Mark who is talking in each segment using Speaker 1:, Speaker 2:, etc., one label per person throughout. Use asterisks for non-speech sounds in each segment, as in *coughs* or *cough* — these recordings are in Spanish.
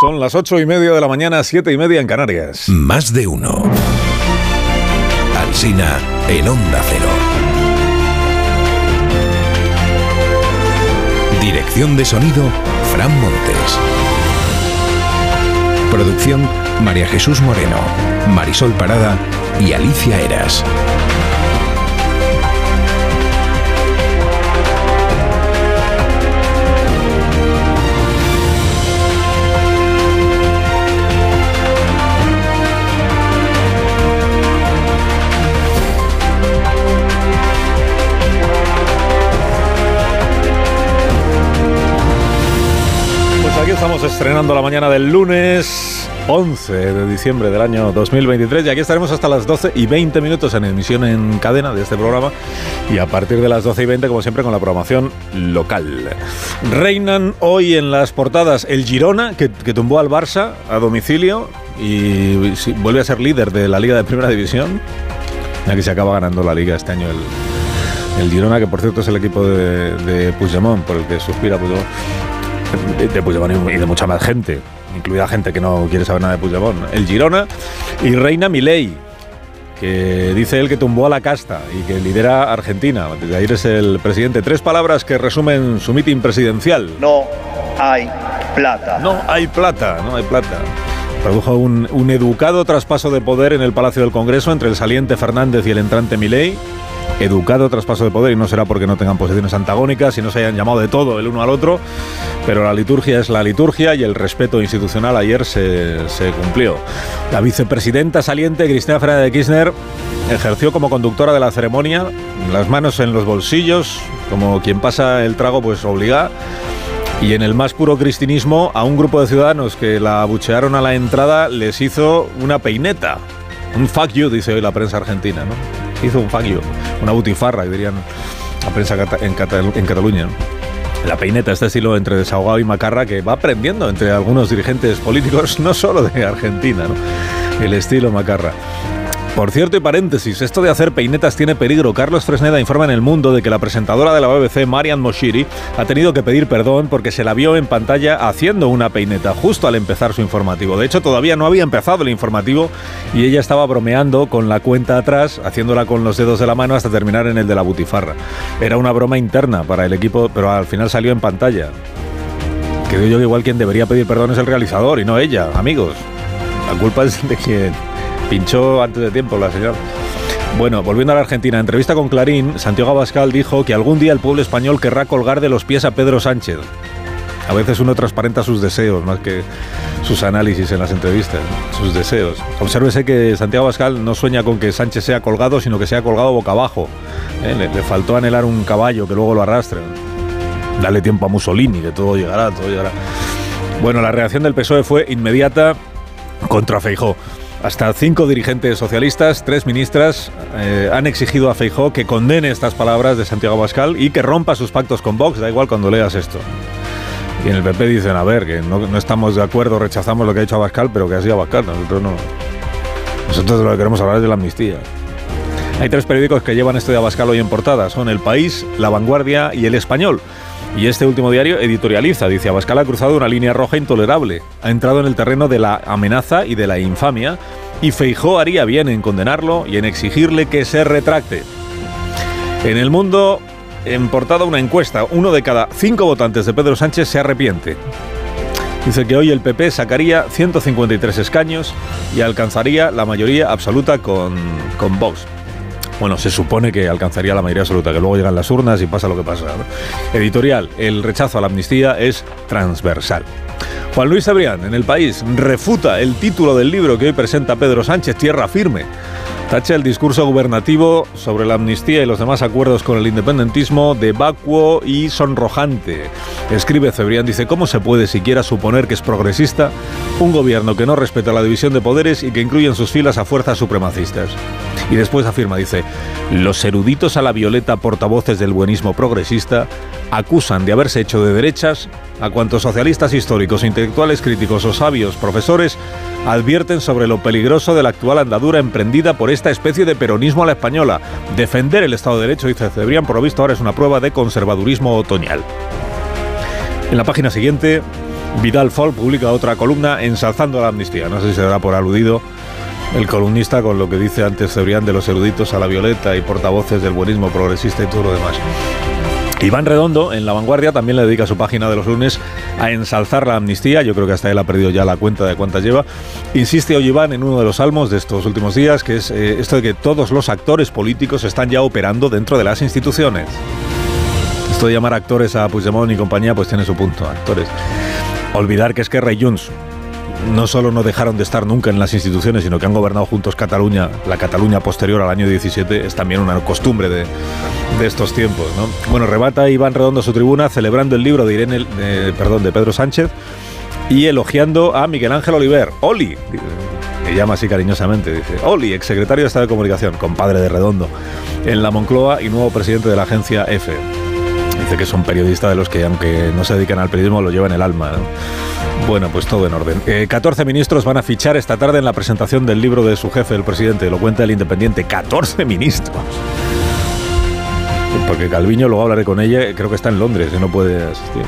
Speaker 1: Son las ocho y media de la mañana, siete y media en Canarias.
Speaker 2: Más de uno. Alsina en Onda Cero. Dirección de sonido, Fran Montes. Producción, María Jesús Moreno, Marisol Parada y Alicia Eras.
Speaker 1: Estamos estrenando la mañana del lunes 11 de diciembre del año 2023 y aquí estaremos hasta las 12 y 20 minutos en emisión en cadena de este programa y a partir de las 12 y 20 como siempre con la programación local. Reinan hoy en las portadas el Girona que, que tumbó al Barça a domicilio y vuelve a ser líder de la Liga de Primera División ya que se acaba ganando la Liga este año el, el Girona que por cierto es el equipo de, de Puigdemont por el que suspira Puigdemont de, de Puigdemont y de mucha más gente, incluida gente que no quiere saber nada de Puigdemont. El Girona y Reina Milei, que dice él que tumbó a la casta y que lidera Argentina. Desde ayer es el presidente. Tres palabras que resumen su mitin presidencial.
Speaker 3: No hay plata.
Speaker 1: No hay plata, no hay plata. Produjo un, un educado traspaso de poder en el Palacio del Congreso entre el saliente Fernández y el entrante Milei educado traspaso de poder y no será porque no tengan posiciones antagónicas y no se hayan llamado de todo el uno al otro, pero la liturgia es la liturgia y el respeto institucional ayer se, cumplió. La vicepresidenta saliente, Cristina Fernández de Kirchner, ejerció como conductora de la ceremonia, las manos en los bolsillos, como quien pasa el trago pues obliga. Y en el más puro cristinismo, a un grupo de ciudadanos que la abuchearon a la entrada les hizo una peineta. Un fuck you, dice hoy la prensa argentina, ¿no? Hizo un you, una butifarra, dirían la prensa en Cataluña. La peineta, este estilo entre desahogado y macarra que va aprendiendo entre algunos dirigentes políticos, *laughs* no solo de Argentina, ¿no? el estilo macarra. Por cierto, y paréntesis, esto de hacer peinetas tiene peligro. Carlos Fresneda informa en El Mundo de que la presentadora de la BBC, Marian Moshiri, ha tenido que pedir perdón porque se la vio en pantalla haciendo una peineta justo al empezar su informativo. De hecho, todavía no había empezado el informativo y ella estaba bromeando con la cuenta atrás, haciéndola con los dedos de la mano hasta terminar en el de la butifarra. Era una broma interna para el equipo, pero al final salió en pantalla. Creo yo que igual quien debería pedir perdón es el realizador y no ella, amigos. La culpa es de quien pinchó antes de tiempo la señora. Bueno, volviendo a la Argentina, en entrevista con Clarín, Santiago Abascal dijo que algún día el pueblo español querrá colgar de los pies a Pedro Sánchez. A veces uno transparenta sus deseos más que sus análisis en las entrevistas, sus deseos. Obsérvese que Santiago Abascal no sueña con que Sánchez sea colgado, sino que sea colgado boca abajo. ¿Eh? Le, le, faltó anhelar un caballo que luego lo arrastre. Dale tiempo a Mussolini, que todo llegará, todo llegará. Bueno, la reacción del PSOE fue inmediata contra Feijó. Hasta cinco dirigentes socialistas, tres ministras, eh, han exigido a Feijó que condene estas palabras de Santiago Abascal y que rompa sus pactos con Vox, da igual cuando leas esto. Y en el PP dicen, a ver, que no, estamos de acuerdo, rechazamos lo que ha dicho Abascal, pero que ha sido Abascal, nosotros no. Nosotros lo que queremos hablar es de la amnistía. Hay tres periódicos que llevan esto de Abascal hoy en portada, son El País, La Vanguardia y El Español. Y este último diario editorializa, dice, Abascal ha cruzado una línea roja intolerable, ha entrado en el terreno de la amenaza y de la infamia, y Feijó haría bien en condenarlo y en exigirle que se retracte. En el mundo, en portada una encuesta, uno de cada cinco votantes de Pedro Sánchez se arrepiente. Dice que hoy el PP sacaría 153 escaños y alcanzaría la mayoría absoluta con, con Vox. Bueno, se supone que alcanzaría la mayoría absoluta, que luego llegan las urnas y pasa lo que pasa. Editorial, el rechazo a la amnistía es transversal. Juan Luis Abrián, en El País, refuta el título del libro que hoy presenta Pedro Sánchez, Tierra Firme. Tacha el discurso gubernativo sobre la amnistía y los demás acuerdos con el independentismo de vacuo y sonrojante. Escribe Cebrián, dice, ¿cómo se puede siquiera suponer que es progresista un gobierno que no respeta la división de poderes y que incluye en sus filas a fuerzas supremacistas? Y después afirma, dice, los eruditos a la violeta portavoces del buenismo progresista acusan de haberse hecho de derechas a cuantos socialistas históricos, intelectuales críticos o sabios profesores advierten sobre lo peligroso de la actual andadura emprendida por esta especie de peronismo a la española. Defender el Estado de Derecho, dice Cebrián, por lo visto ahora es una prueba de conservadurismo otoñal. En la página siguiente, Vidal Folk publica otra columna ensalzando la amnistía. No sé si se dará por aludido el columnista con lo que dice antes Cebrián de los eruditos a la violeta y portavoces del buenismo progresista y todo lo demás. Iván Redondo, en La Vanguardia, también le dedica su página de los lunes a ensalzar la amnistía. Yo creo que hasta él ha perdido ya la cuenta de cuántas lleva. Insiste hoy Iván en uno de los salmos de estos últimos días, que es eh, esto de que todos los actores políticos están ya operando dentro de las instituciones. Esto de llamar actores a Puigdemont y compañía, pues tiene su punto, actores. Olvidar que es que Rey Junts no solo no dejaron de estar nunca en las instituciones, sino que han gobernado juntos Cataluña, la Cataluña posterior al año 17, es también una costumbre de, estos tiempos. Bueno, rebata Iván Redondo su tribuna celebrando el libro de Irene, perdón, de Pedro Sánchez y elogiando a Miguel Ángel Oliver, Oli, que llama así cariñosamente, dice, Oli, exsecretario de Estado de Comunicación, compadre de Redondo, en la Moncloa y nuevo presidente de la agencia EFE. Dice que es un periodista de los que, aunque no se dedican al periodismo, lo lleva en el alma. Bueno, pues todo en orden. 14 eh, ministros van a fichar esta tarde en la presentación del libro de su jefe, el presidente. Lo cuenta el Independiente. 14 ministros. Porque Calviño, luego hablaré con ella, creo que está en Londres y no puede asistir.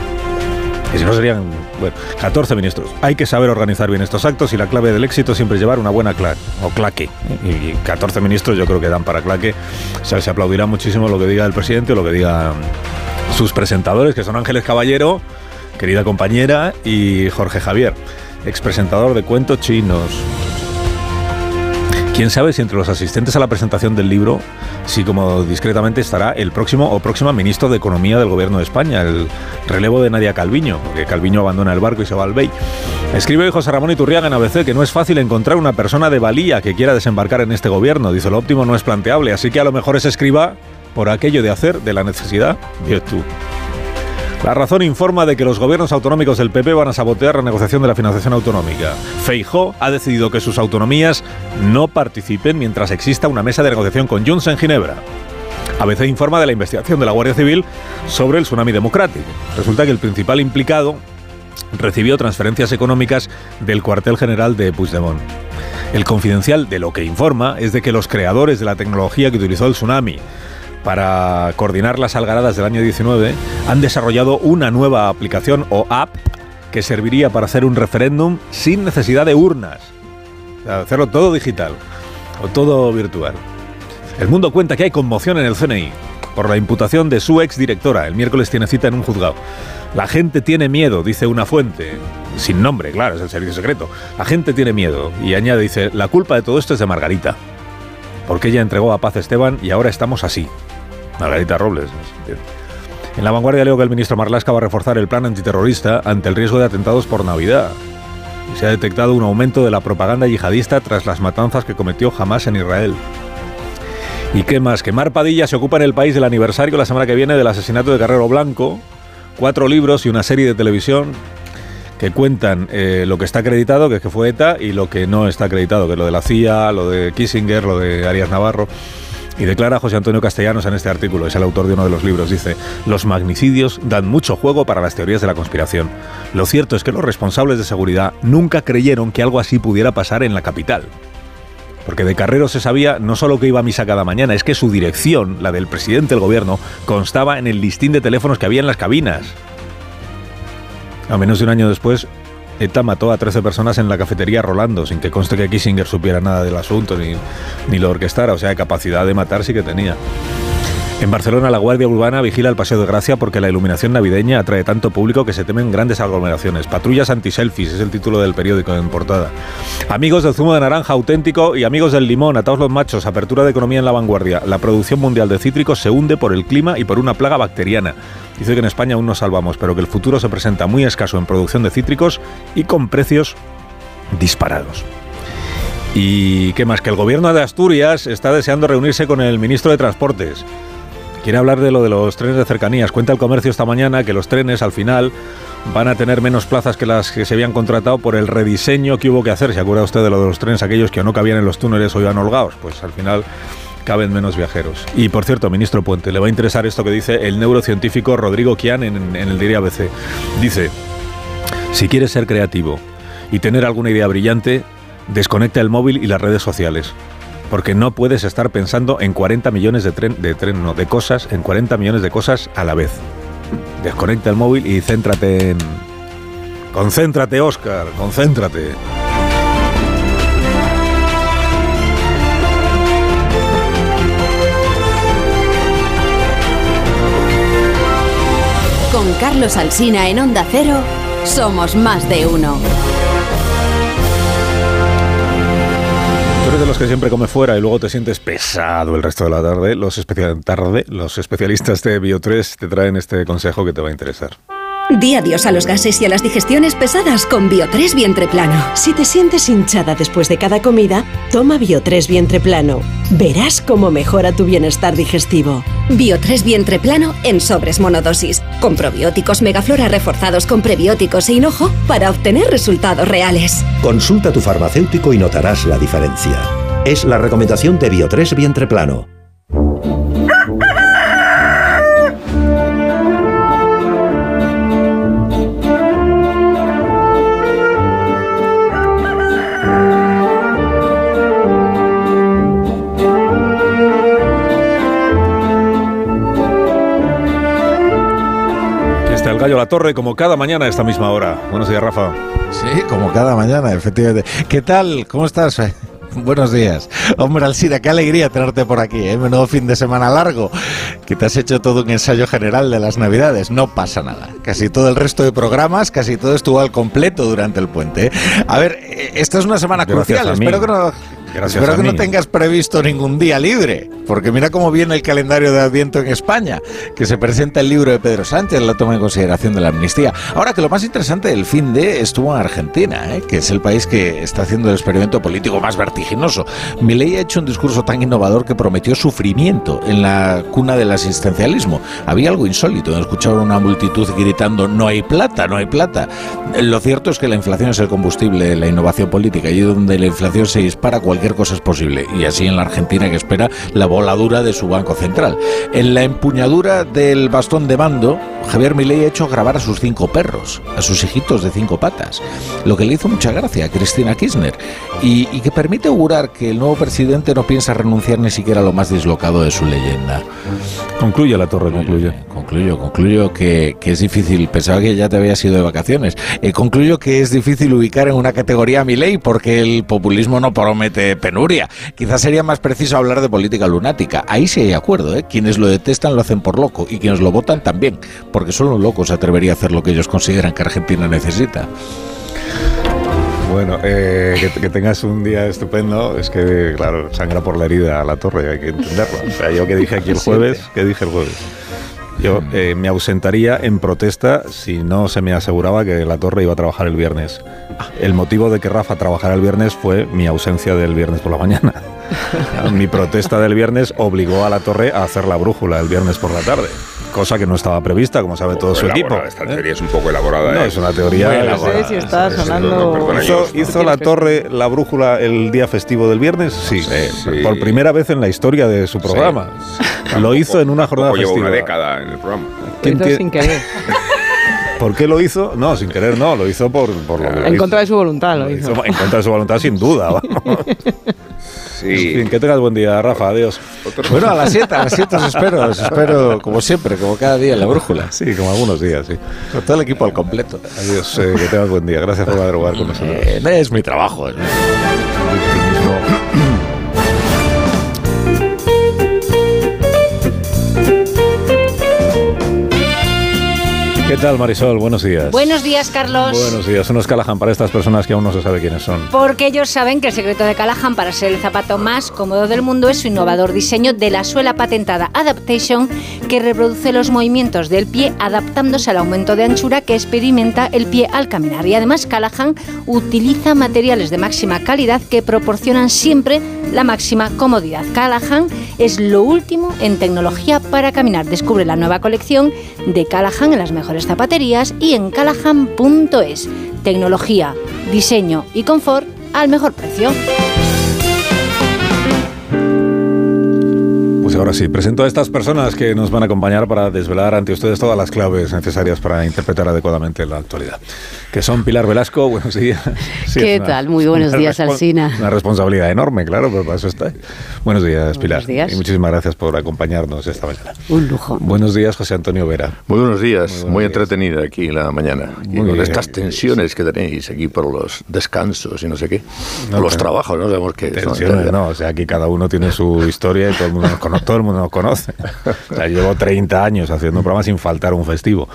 Speaker 1: Y si no serían, bueno, 14 ministros. Hay que saber organizar bien estos actos y la clave del éxito siempre es llevar una buena claque, o claque. Y 14 ministros yo creo que dan para claque. O sea, se aplaudirá muchísimo lo que diga el presidente o lo que diga sus presentadores, que son Ángeles Caballero, querida compañera, y Jorge Javier, expresentador de cuentos chinos. Quién sabe si entre los asistentes a la presentación del libro, si como discretamente estará el próximo o próxima ministro de Economía del Gobierno de España, el relevo de Nadia Calviño, porque Calviño abandona el barco y se va al BEI. Escribe José Ramón Iturriaga en ABC que no es fácil encontrar una persona de valía que quiera desembarcar en este gobierno. Dice, lo óptimo no es planteable, así que a lo mejor es escriba por aquello de hacer de la necesidad virtud. La razón informa de que los gobiernos autonómicos del PP van a sabotear la negociación de la financiación autonómica. Feijó ha decidido que sus autonomías no participen mientras exista una mesa de negociación con Junts en Ginebra. ABC informa de la investigación de la Guardia Civil sobre el tsunami democrático. Resulta que el principal implicado recibió transferencias económicas del cuartel general de Puigdemont. El confidencial de lo que informa es de que los creadores de la tecnología que utilizó el tsunami para coordinar las algaradas del año 19, han desarrollado una nueva aplicación o app que serviría para hacer un referéndum sin necesidad de urnas. hacerlo todo digital o todo virtual. El mundo cuenta que hay conmoción en el CNI por la imputación de su exdirectora. El miércoles tiene cita en un juzgado. La gente tiene miedo, dice una fuente, sin nombre, claro, es el servicio secreto. La gente tiene miedo y añade, dice, la culpa de todo esto es de Margarita, porque ella entregó a Paz Esteban y ahora estamos así. Margarita Robles. En la vanguardia leo que el ministro Marlasca va a reforzar el plan antiterrorista ante el riesgo de atentados por Navidad. Se ha detectado un aumento de la propaganda yihadista tras las matanzas que cometió Hamas en Israel. ¿Y qué más? Que Mar Padilla se ocupa en el país del aniversario la semana que viene del asesinato de Carrero Blanco. Cuatro libros y una serie de televisión que cuentan eh, lo que está acreditado, que es que fue ETA, y lo que no está acreditado, que es lo de la CIA, lo de Kissinger, lo de Arias Navarro. Y declara José Antonio Castellanos en este artículo, es el autor de uno de los libros, dice, los magnicidios dan mucho juego para las teorías de la conspiración. Lo cierto es que los responsables de seguridad nunca creyeron que algo así pudiera pasar en la capital. Porque de Carrero se sabía no solo que iba a misa cada mañana, es que su dirección, la del presidente del gobierno, constaba en el listín de teléfonos que había en las cabinas. A menos de un año después, ETA mató a 13 personas en la cafetería Rolando, sin que conste que Kissinger supiera nada del asunto ni, ni lo orquestara, o sea, capacidad de matar sí que tenía. En Barcelona, la Guardia Urbana vigila el Paseo de Gracia porque la iluminación navideña atrae tanto público que se temen grandes aglomeraciones. Patrullas anti-selfies es el título del periódico en portada. Amigos del zumo de naranja auténtico y amigos del limón, ataos los machos, apertura de economía en la vanguardia. La producción mundial de cítricos se hunde por el clima y por una plaga bacteriana. Dice que en España aún nos salvamos, pero que el futuro se presenta muy escaso en producción de cítricos y con precios disparados. Y qué más, que el gobierno de Asturias está deseando reunirse con el ministro de Transportes. Quiere hablar de lo de los trenes de cercanías. Cuenta el comercio esta mañana que los trenes al final van a tener menos plazas que las que se habían contratado por el rediseño que hubo que hacer. ¿Se acuerda usted de lo de los trenes aquellos que no cabían en los túneles o iban holgados? Pues al final caben menos viajeros. Y por cierto, ministro Puente, le va a interesar esto que dice el neurocientífico Rodrigo Kian en, el diario ABC. Dice, si quieres ser creativo y tener alguna idea brillante, desconecta el móvil y las redes sociales porque no puedes estar pensando en 40 millones de tren, de tren, no, de cosas, en 40 millones de cosas a la vez. Desconecta el móvil y céntrate en Concéntrate, Oscar, concéntrate.
Speaker 4: Carlos Alsina en Onda Cero, somos más de uno.
Speaker 1: Tú eres de los que siempre come fuera y luego te sientes pesado el resto de la tarde. Los, especia- tarde, los especialistas de Bio3 te traen este consejo que te va a interesar.
Speaker 5: Di adiós a los gases y a las digestiones pesadas con Bio3 Vientre Plano.
Speaker 6: Si te sientes hinchada después de cada comida, toma Bio3 Vientre Plano. Verás cómo mejora tu bienestar digestivo.
Speaker 5: Bio3 Vientre Plano en sobres monodosis, con probióticos megaflora reforzados con prebióticos e hinojo para obtener resultados reales.
Speaker 7: Consulta a tu farmacéutico y notarás la diferencia. Es la recomendación de Bio3 Vientre Plano.
Speaker 1: Gallo la torre como cada mañana a esta misma hora. Buenos días, Rafa.
Speaker 8: Sí, como cada mañana, efectivamente. ¿Qué tal? ¿Cómo estás? *laughs* Buenos días. Hombre, Alcida, qué alegría tenerte por aquí, ¿eh? Menudo fin de semana largo, que te has hecho todo un ensayo general de las Navidades. No pasa nada. Casi todo el resto de programas, casi todo estuvo al completo durante el puente. ¿eh? A ver, eh, esta es una semana
Speaker 1: Gracias
Speaker 8: crucial. Espero que no...
Speaker 1: Gracias
Speaker 8: Espero
Speaker 1: a
Speaker 8: que no
Speaker 1: mí.
Speaker 8: tengas previsto ningún día libre, porque mira cómo viene el calendario de Adviento en España, que se presenta el libro de Pedro Sánchez, la toma en consideración de la amnistía. Ahora que lo más interesante del fin de estuvo en Argentina, ¿eh? que es el país que está haciendo el experimento político más vertiginoso. Milei ha hecho un discurso tan innovador que prometió sufrimiento en la cuna del asistencialismo. Había algo insólito en escuchar a una multitud gritando no hay plata, no hay plata. Lo cierto es que la inflación es el combustible de la innovación política y donde la inflación se dispara cualquier cosa es posible. Y así en la Argentina que espera la voladura de su Banco Central. En la empuñadura del bastón de mando, Javier Milei ha hecho grabar a sus cinco perros, a sus hijitos de cinco patas. Lo que le hizo mucha gracia a Cristina Kirchner y, y que permite augurar que el nuevo presidente no piensa renunciar ni siquiera a lo más dislocado de su leyenda.
Speaker 1: Concluye la torre, concluye.
Speaker 8: Concluyo, concluyo que, que es difícil. Pensaba que ya te habías ido de vacaciones. Eh, concluyo que es difícil ubicar en una categoría a mi ley porque el populismo no promete penuria. Quizás sería más preciso hablar de política lunática. Ahí sí hay acuerdo. ¿eh? Quienes lo detestan lo hacen por loco y quienes lo votan también, porque solo un loco se atrevería a hacer lo que ellos consideran que Argentina necesita.
Speaker 1: Bueno, eh, que, que tengas un día estupendo. Es que, claro, sangra por la herida a la torre, hay que entenderlo. O sea, yo que dije aquí el jueves, que dije el jueves. Yo eh, me ausentaría en protesta si no se me aseguraba que la torre iba a trabajar el viernes. El motivo de que Rafa trabajara el viernes fue mi ausencia del viernes por la mañana. *laughs* mi protesta del viernes obligó a la torre a hacer la brújula el viernes por la tarde. Cosa que no estaba prevista, como sabe todo su equipo.
Speaker 9: Esta
Speaker 1: ¿eh?
Speaker 9: teoría es un poco elaborada.
Speaker 1: No,
Speaker 9: ¿eh?
Speaker 1: es una teoría elaborada.
Speaker 10: No sé si está
Speaker 9: Sí, sí,
Speaker 10: sonando.
Speaker 1: ¿Hizo, la torre la brújula el día festivo del viernes? Sí,
Speaker 9: sí.
Speaker 1: por primera vez en la historia de su programa. Lo hizo en una jornada
Speaker 9: Tampoco llevo
Speaker 1: festiva.
Speaker 9: una década en el programa.
Speaker 1: ¿Quién
Speaker 10: sin querer. *laughs*
Speaker 1: ¿Por qué lo hizo? No, sin querer no, lo hizo por, por lo que
Speaker 10: En contra de su voluntad lo
Speaker 1: Lo
Speaker 10: hizo.
Speaker 1: hizo En contra de su voluntad, sin duda. vamos. En
Speaker 9: Sí.
Speaker 1: fin, que tengas buen día, Rafa. Adiós.
Speaker 8: Bueno, a las 7, a las 7 os *laughs* espero, os espero como siempre, como cada día en la brújula.
Speaker 1: Sí, como algunos días, sí.
Speaker 8: Con todo el equipo al completo.
Speaker 1: Adiós, eh, que tengas buen día. Gracias por madrugar con nosotros.
Speaker 8: Eh, no es mi trabajo. es mi-
Speaker 1: ¿Qué tal, Marisol? Buenos días.
Speaker 11: Buenos días, Carlos.
Speaker 1: Buenos días. Unos Callahan para estas personas que aún no se sabe quiénes son.
Speaker 11: Porque ellos saben que el secreto de Callahan para ser el zapato más cómodo del mundo es su innovador diseño de la suela patentada Adaptation, que reproduce los movimientos del pie adaptándose al aumento de anchura que experimenta el pie al caminar. Y además Callahan utiliza materiales de máxima calidad que proporcionan siempre la máxima comodidad. Callahan es lo último en tecnología para caminar. Descubre la nueva colección de Callahan en las mejores zapaterías y en callahan.es. Tecnología, diseño y confort al mejor precio.
Speaker 1: Ahora sí, presento a estas personas que nos van a acompañar para desvelar ante ustedes todas las claves necesarias para interpretar adecuadamente la actualidad. Que son Pilar Velasco, *laughs* buenos días. Sí,
Speaker 10: ¿Qué
Speaker 1: una-
Speaker 10: tal? Muy buenos días, Alsina.
Speaker 1: Una responsabilidad enorme, claro, pero para eso está. Buenos días, Pilar.
Speaker 10: días.
Speaker 1: Y muchísimas gracias por acompañarnos esta mañana.
Speaker 10: Un lujo.
Speaker 1: Buenos días, José Antonio Vera.
Speaker 12: Muy buenos días, muy,
Speaker 1: buenos días.
Speaker 12: entretenida aquí la mañana. Y
Speaker 1: Muy
Speaker 12: con
Speaker 1: bien.
Speaker 12: estas tensiones que tenéis aquí por los descansos y no sé qué.
Speaker 1: No,
Speaker 12: los trabajos, no sabemos qué son.
Speaker 1: Tensiones, no, o sea, aquí cada uno tiene su historia y todo el mundo nos conoce. Todo el mundo nos conoce. O sea, llevo 30 años haciendo un programa sin faltar un festivo.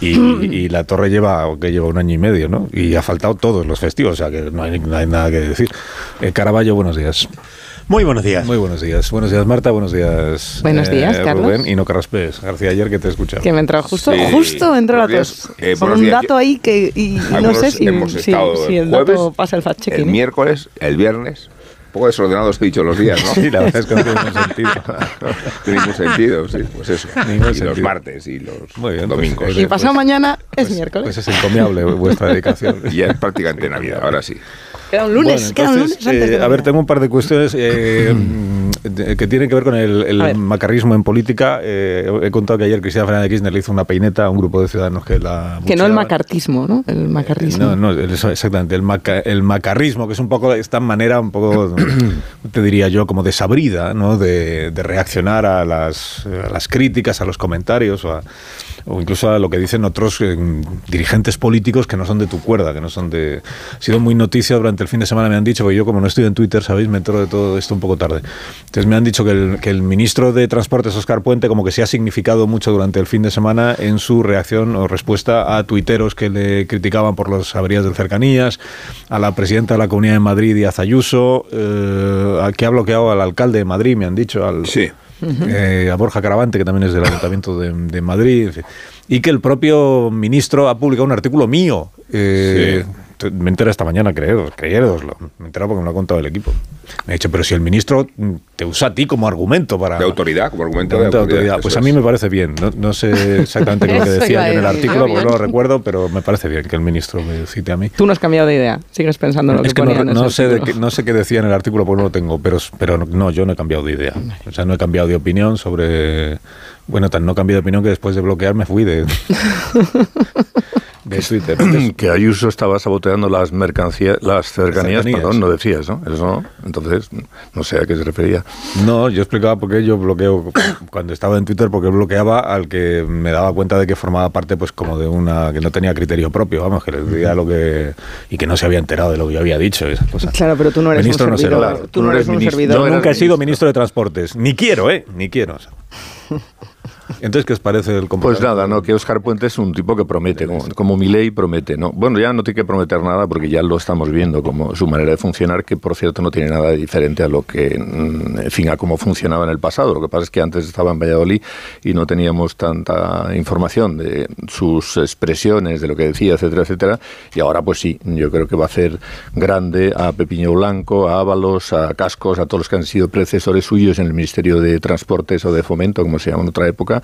Speaker 1: Y, y la torre lleva, que lleva un año y medio, ¿no? Y ha faltado todos los festivos, o sea que no hay, no hay nada que decir. Eh, Caraballo, buenos días.
Speaker 13: Muy buenos días.
Speaker 1: Muy buenos días. Buenos días, Marta. Buenos días.
Speaker 14: Buenos días, Carlos.
Speaker 1: Rubén y no Carraspés. García, ayer que te he escuchado.
Speaker 14: Que me entró justo,
Speaker 9: Sí.
Speaker 14: justo entró la tos.
Speaker 9: Eh,
Speaker 14: Con
Speaker 9: buenos
Speaker 14: un
Speaker 9: días.
Speaker 14: dato ahí que y, y no sé si, si- si el
Speaker 9: jueves,
Speaker 14: dato pasa el fact-checking.
Speaker 9: El
Speaker 14: ¿eh?
Speaker 9: miércoles, el viernes. Un poco desordenados he dicho los días, ¿no? *laughs*
Speaker 1: Sí, la verdad es que no tiene ningún sentido. *laughs*
Speaker 9: No tiene ningún sentido, sí, pues eso.
Speaker 1: Ningún
Speaker 9: y los
Speaker 1: sentido.
Speaker 9: martes y los
Speaker 1: Muy bien, pues,
Speaker 9: domingos.
Speaker 1: eh,
Speaker 14: Y pasado mañana es miércoles.
Speaker 1: Pues es encomiable vuestra dedicación. *laughs*
Speaker 9: Y ya es prácticamente Navidad, ahora sí.
Speaker 14: queda un lunes,
Speaker 1: Bueno,
Speaker 14: queda un
Speaker 1: entonces,
Speaker 14: lunes antes de
Speaker 1: eh, a ver, tengo un par de cuestiones eh, de- *clears throat* que tienen que ver con el, el macarrismo en política. Eh, he contado que ayer Cristina Fernández de Kirchner le hizo una peineta a un grupo de ciudadanos que la
Speaker 14: Que no el macartismo, ¿no? El macarrismo.
Speaker 1: No, no, eso, exactamente, el, maca- el macarrismo, que es un poco esta manera, un poco, *clears throat* te diría yo, como desabrida, ¿no? De, de reaccionar a las, a las críticas, a los comentarios, o, a- o incluso a lo que dicen otros eh, dirigentes políticos que no son de tu cuerda, que no son de... Ha sido muy noticia durante el fin de semana, me han dicho, porque yo como no estoy en Twitter, ¿sabéis? Me entero de todo esto un poco tarde. Entonces me han dicho que el, ministro de Transportes, Oscar Puente, como que se ha significado mucho durante el fin de semana en su reacción o respuesta a tuiteros que le criticaban por las averías del cercanías, a la presidenta de la Comunidad de Madrid, Díaz Ayuso, eh, que ha bloqueado al alcalde de Madrid, me han dicho, al,
Speaker 9: Sí.
Speaker 1: Eh, a Borja Caravante, que también es del Ayuntamiento de, de Madrid, y que el propio ministro ha publicado un artículo mío. eh, te- Me entera esta mañana, creo, creéroslo. Me entera porque me lo ha contado el equipo. Me ha dicho, pero si el ministro te usa a ti como argumento para...
Speaker 9: De autoridad, como argumento de
Speaker 1: de
Speaker 9: autoridad.
Speaker 1: autoridad. Pues a mí me parece bien. No, no sé exactamente lo que *laughs* decía yo en el artículo, porque no lo recuerdo, pero me parece bien que el ministro me cite a mí.
Speaker 14: Tú no has cambiado de idea. Sigues pensando en lo
Speaker 1: Es
Speaker 14: que
Speaker 1: que no,
Speaker 14: ponía en
Speaker 1: no sé de qué, no sé qué decía en el artículo porque no lo tengo, pero, pero no- no, yo no he cambiado de idea. O sea, no he cambiado de opinión sobre... Bueno, tan no cambié de opinión que después de bloquear me fui de, *laughs* de Twitter. Entonces, *clears throat*
Speaker 12: que Ayuso estaba saboteando las mercancías, las cercanías,
Speaker 1: cercanías.
Speaker 12: perdón, no decías, ¿no? Eso no. Entonces, no sé a qué se refería.
Speaker 1: No, yo explicaba por qué yo bloqueo *coughs* cuando estaba en Twitter porque bloqueaba al que me daba cuenta de que formaba parte pues como de una que no tenía criterio propio, vamos, que les decía lo que y que no se había enterado de lo que yo había dicho y esas cosas.
Speaker 14: Claro, pero tú no eres
Speaker 1: Ministro
Speaker 14: un
Speaker 1: no será.
Speaker 14: servidor.
Speaker 1: Claro,
Speaker 14: tú no eres un
Speaker 12: ministro.
Speaker 14: servidor.
Speaker 1: Yo nunca he sido
Speaker 12: ministro.
Speaker 1: ministro de Transportes, ni quiero, ¿eh? Ni quiero. o sea. *laughs* Entonces, ¿qué os parece el
Speaker 12: Pues
Speaker 1: comportamiento?
Speaker 12: nada, no, que Oscar Puente es un tipo que promete, como, como mi ley promete, ¿no? Bueno, ya no tiene que prometer nada porque ya lo estamos viendo como su manera de funcionar, que por cierto no tiene nada de diferente a lo que, mm, en fin, a cómo funcionaba en el pasado. Lo que pasa es que antes estaba en Valladolid y no teníamos tanta información de sus expresiones, de lo que decía, etcétera, etcétera. Y ahora pues sí, yo creo que va a hacer grande a Pepiño Blanco, a Ábalos, a Cascos, a todos los que han sido predecesores suyos en el Ministerio de Transportes o de Fomento, como se llama en otra época.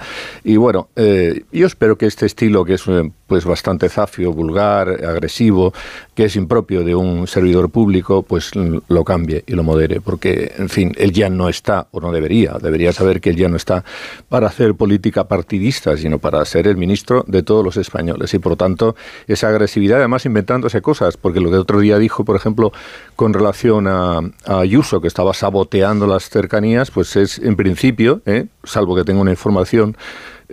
Speaker 12: Y bueno, eh, yo espero que este estilo, que es eh, pues bastante zafio, vulgar, agresivo, que es impropio de un servidor público, pues lo cambie y lo modere, porque, en fin, él ya no está, o no debería, debería saber que él ya no está para hacer política partidista, sino para ser el ministro de todos los españoles. Y por tanto, esa agresividad, además inventándose cosas, porque lo que otro día dijo, por ejemplo, con relación a, a Ayuso, que estaba saboteando las cercanías, pues es en principio, ¿eh? salvo que tenga una información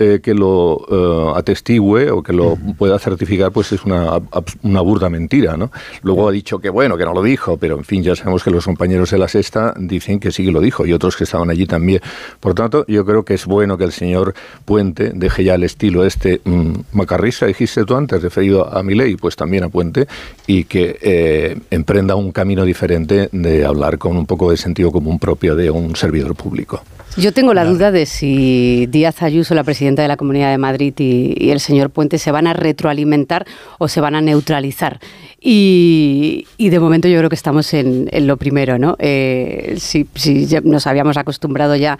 Speaker 12: eh, que lo eh, atestigue o que lo pueda certificar, pues es una, una burda mentira, ¿no? Luego ha dicho que bueno, que no lo dijo, pero en fin, ya sabemos que los compañeros de la sexta dicen que sí que lo dijo y otros que estaban allí también. Por tanto, yo creo que es bueno que el señor Puente deje ya el estilo este mm, macarrista, dijiste tú antes, referido a mi ley, pues también a Puente, y que eh, emprenda un camino diferente de hablar con un poco de sentido común propio de un servidor público.
Speaker 10: Yo tengo la duda de si Díaz Ayuso, la presidenta de la Comunidad de Madrid, y, y el señor Puente se van a retroalimentar o se van a neutralizar. Y, y de momento yo creo que estamos en, en lo primero, ¿no? Eh, si si nos habíamos acostumbrado ya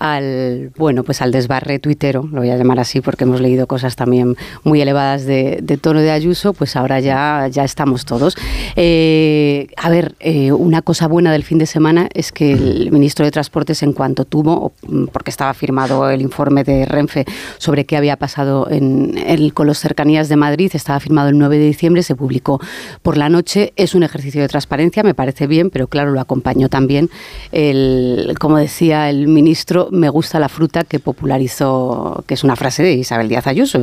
Speaker 10: al bueno pues al desbarre tuitero, lo voy a llamar así porque hemos leído cosas también muy elevadas de, tono de Ayuso, pues ahora ya, ya estamos todos. Eh, a ver, eh, una cosa buena del fin de semana es que el ministro de Transportes, en cuanto tuvo, mm, porque estaba firmado el informe de Renfe sobre qué había pasado en, el, con los cercanías de Madrid, estaba firmado el 9 de diciembre, se publicó por la noche. Es un ejercicio de transparencia, me parece bien, pero claro, lo acompañó también el, como decía el ministro, me gusta la fruta que popularizó, que es una frase de Isabel Díaz Ayuso.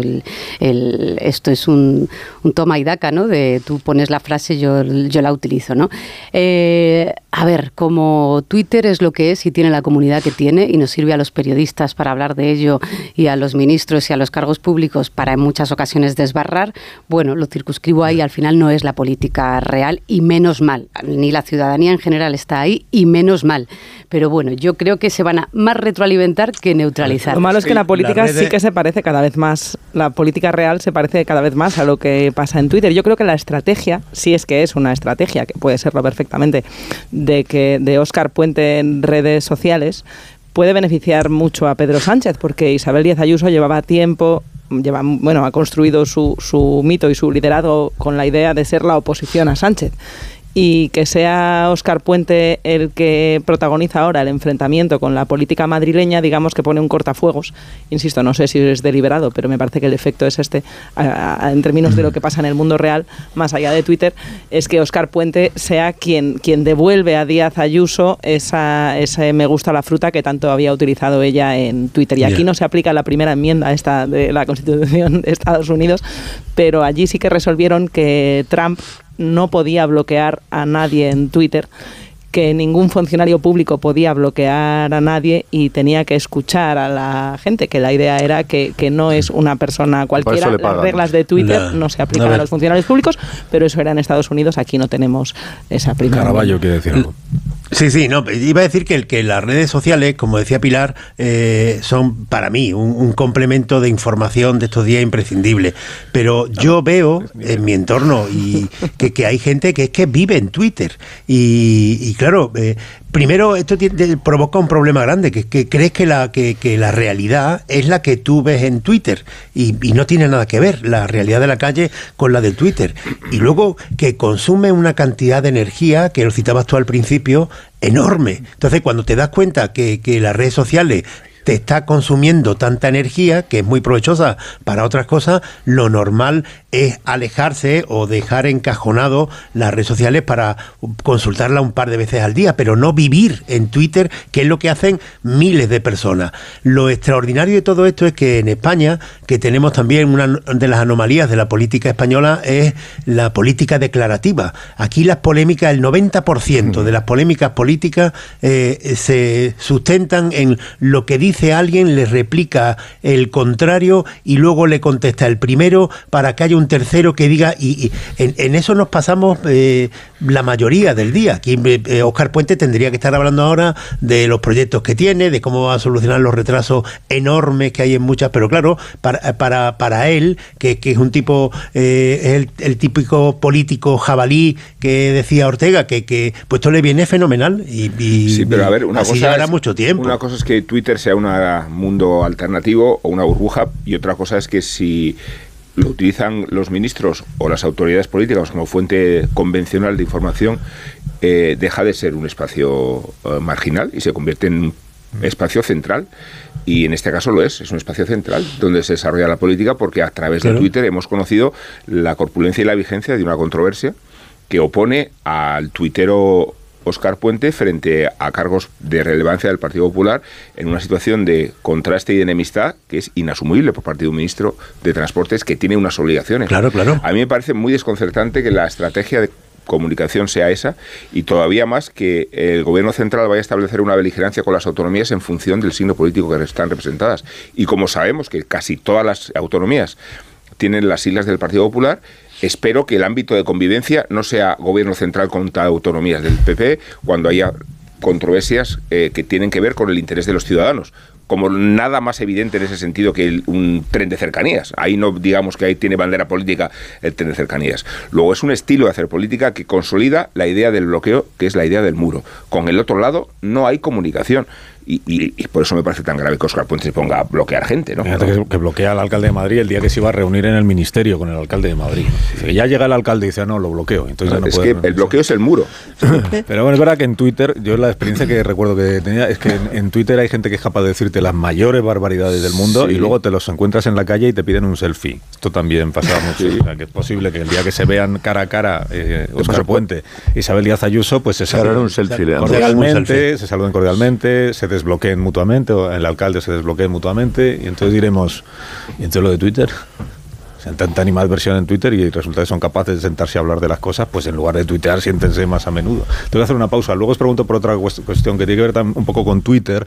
Speaker 10: Esto es un, un, toma y daca, ¿no? De tú pones la frase, yo, yo la utilizo, ¿no? Eh, a ver, como Twitter es lo que es y tiene la comunidad que tiene y nos sirve a los periodistas para hablar de ello y a los ministros y a los cargos públicos para en muchas ocasiones desbarrar, bueno, lo circunscribo ahí, al final no es la política real y menos mal, ni la ciudadanía en general está ahí y menos mal. Pero bueno, yo creo que se van a más retroalimentar que neutralizar.
Speaker 14: Lo malo es que la política la sí que se parece cada vez más, la política real se parece cada vez más a lo que pasa en Twitter. Yo creo que la estrategia, si es que es una estrategia, que puede serlo perfectamente, de que de Oscar Puente en redes sociales, puede beneficiar mucho a Pedro Sánchez, porque Isabel Díaz Ayuso llevaba tiempo lleva, bueno, ha construido su, su mito y su liderazgo con la idea de ser la oposición a Sánchez y que sea Óscar Puente el que protagoniza ahora el enfrentamiento con la política madrileña, digamos que pone un cortafuegos. Insisto, no sé si es deliberado, pero me parece que el efecto es este, a, a, en términos de lo que pasa en el mundo real, más allá de Twitter, es que Óscar Puente sea quien, quien devuelve a Díaz Ayuso esa, ese me gusta la fruta que tanto había utilizado ella en Twitter. Y aquí no se aplica la primera enmienda esta de la Constitución de Estados Unidos, pero allí sí que resolvieron que Trump no podía bloquear a nadie en Twitter que ningún funcionario público podía bloquear a nadie y tenía que escuchar a la gente, que la idea era que, que no es una persona cualquiera. Las reglas de Twitter no, no se aplican a, a, los funcionarios públicos, pero eso era en Estados Unidos, aquí no tenemos esa primera.
Speaker 1: Caraballo quiere decir algo.
Speaker 13: Sí, sí, no, iba a decir que, que las redes sociales, como decía Pilar, eh, son para mí un, complemento de información de estos días imprescindible. Pero yo veo en mi entorno y que, que hay gente que es que vive en Twitter. Y, y claro, eh, Primero, esto tiene, provoca un problema grande, que, que crees que la, que, que, la realidad es la que tú ves en Twitter y, y, no tiene nada que ver la realidad de la calle con la del Twitter. Y luego que consume una cantidad de energía, que lo citabas tú al principio, enorme. Entonces, cuando te das cuenta que, que las redes sociales te está consumiendo tanta energía que es muy provechosa para otras cosas, lo normal es alejarse o dejar encajonado las redes sociales para consultarla un par de veces al día, pero no vivir en Twitter, que es lo que hacen miles de personas. Lo extraordinario de todo esto es que en España, que tenemos también una de las anomalías de la política española, es la política declarativa. Aquí las polémicas, el 90% de las polémicas políticas eh, se sustentan en lo que dice alguien, le replica el contrario y luego le contesta el primero para que haya un tercero que diga, y, en, eso nos pasamos eh, la mayoría del día. Aquí eh, Oscar Puente tendría que estar hablando ahora de los proyectos que tiene, de cómo va a solucionar los retrasos enormes que hay en muchas, pero claro, para, para, para él, que, que, es un tipo, eh, es el, el, típico político jabalí que decía Ortega, que, que pues esto le viene fenomenal y, y
Speaker 9: sí, pero a ver, una
Speaker 13: así
Speaker 9: cosa
Speaker 13: llevará
Speaker 9: es,
Speaker 13: mucho tiempo.
Speaker 9: Una cosa es que Twitter sea un mundo alternativo o una burbuja y otra cosa es que si lo utilizan los ministros o las autoridades políticas como fuente convencional de información, eh, deja de ser un espacio eh, marginal y se convierte en un espacio central y en este caso lo es, es un espacio central donde se desarrolla la política porque a través claro. de Twitter hemos conocido la corpulencia y la vigencia de una controversia que opone al tuitero Oscar Puente frente a cargos de relevancia del Partido Popular en una situación de contraste y de enemistad que es inasumible por parte de un ministro de Transportes que tiene unas obligaciones.
Speaker 13: Claro, claro.
Speaker 9: A mí me parece muy desconcertante que la estrategia de comunicación sea esa y todavía más que el gobierno central vaya a establecer una beligerancia con las autonomías en función del signo político que están representadas. Y como sabemos que casi todas las autonomías tienen las siglas del Partido Popular, espero que el ámbito de convivencia no sea gobierno central contra autonomías del PP cuando haya controversias eh, que tienen que ver con el interés de los ciudadanos como nada más evidente en ese sentido que un tren de cercanías. Ahí no digamos que ahí tiene bandera política el tren de cercanías. Luego es un estilo de hacer política que consolida la idea del bloqueo, que es la idea del muro. Con el otro lado no hay comunicación Y, y- y por eso me parece tan grave que Oscar Puente se ponga a bloquear gente, ¿no?
Speaker 1: Fíjate que, que bloquea al alcalde de Madrid el día que se iba a reunir en el ministerio con el alcalde de Madrid. Que ya llega el alcalde y dice, "Ah, no, lo bloqueo. Entonces ya no
Speaker 9: es
Speaker 1: puede
Speaker 9: que
Speaker 1: reunirse.
Speaker 9: el bloqueo es el muro. *laughs*
Speaker 1: Pero bueno, es verdad que en Twitter, yo la experiencia que recuerdo que tenía es que en, en Twitter hay gente que es capaz de decirte las mayores barbaridades del mundo
Speaker 9: Sí.
Speaker 1: y luego te los encuentras en la calle y te piden un selfie. Esto también pasa mucho. O sea, que es posible que el día que se vean cara a cara eh, Óscar Puente y Isabel Díaz Ayuso, pues se
Speaker 12: Claro,
Speaker 1: saluden.
Speaker 12: Un
Speaker 1: cordialmente,
Speaker 13: selfie.
Speaker 1: se saluden cordialmente, se desbloqueen mutuamente, o el alcalde se desbloquee mutuamente, y entonces diremos, ¿y entonces lo de Twitter? O sea, tanta animadversión en Twitter y resulta que son capaces de sentarse a hablar de las cosas, pues en lugar de tuitear, siéntense más a menudo. Te voy a hacer una pausa. Luego os pregunto por otra cuest- cuestión que tiene que ver un poco con Twitter.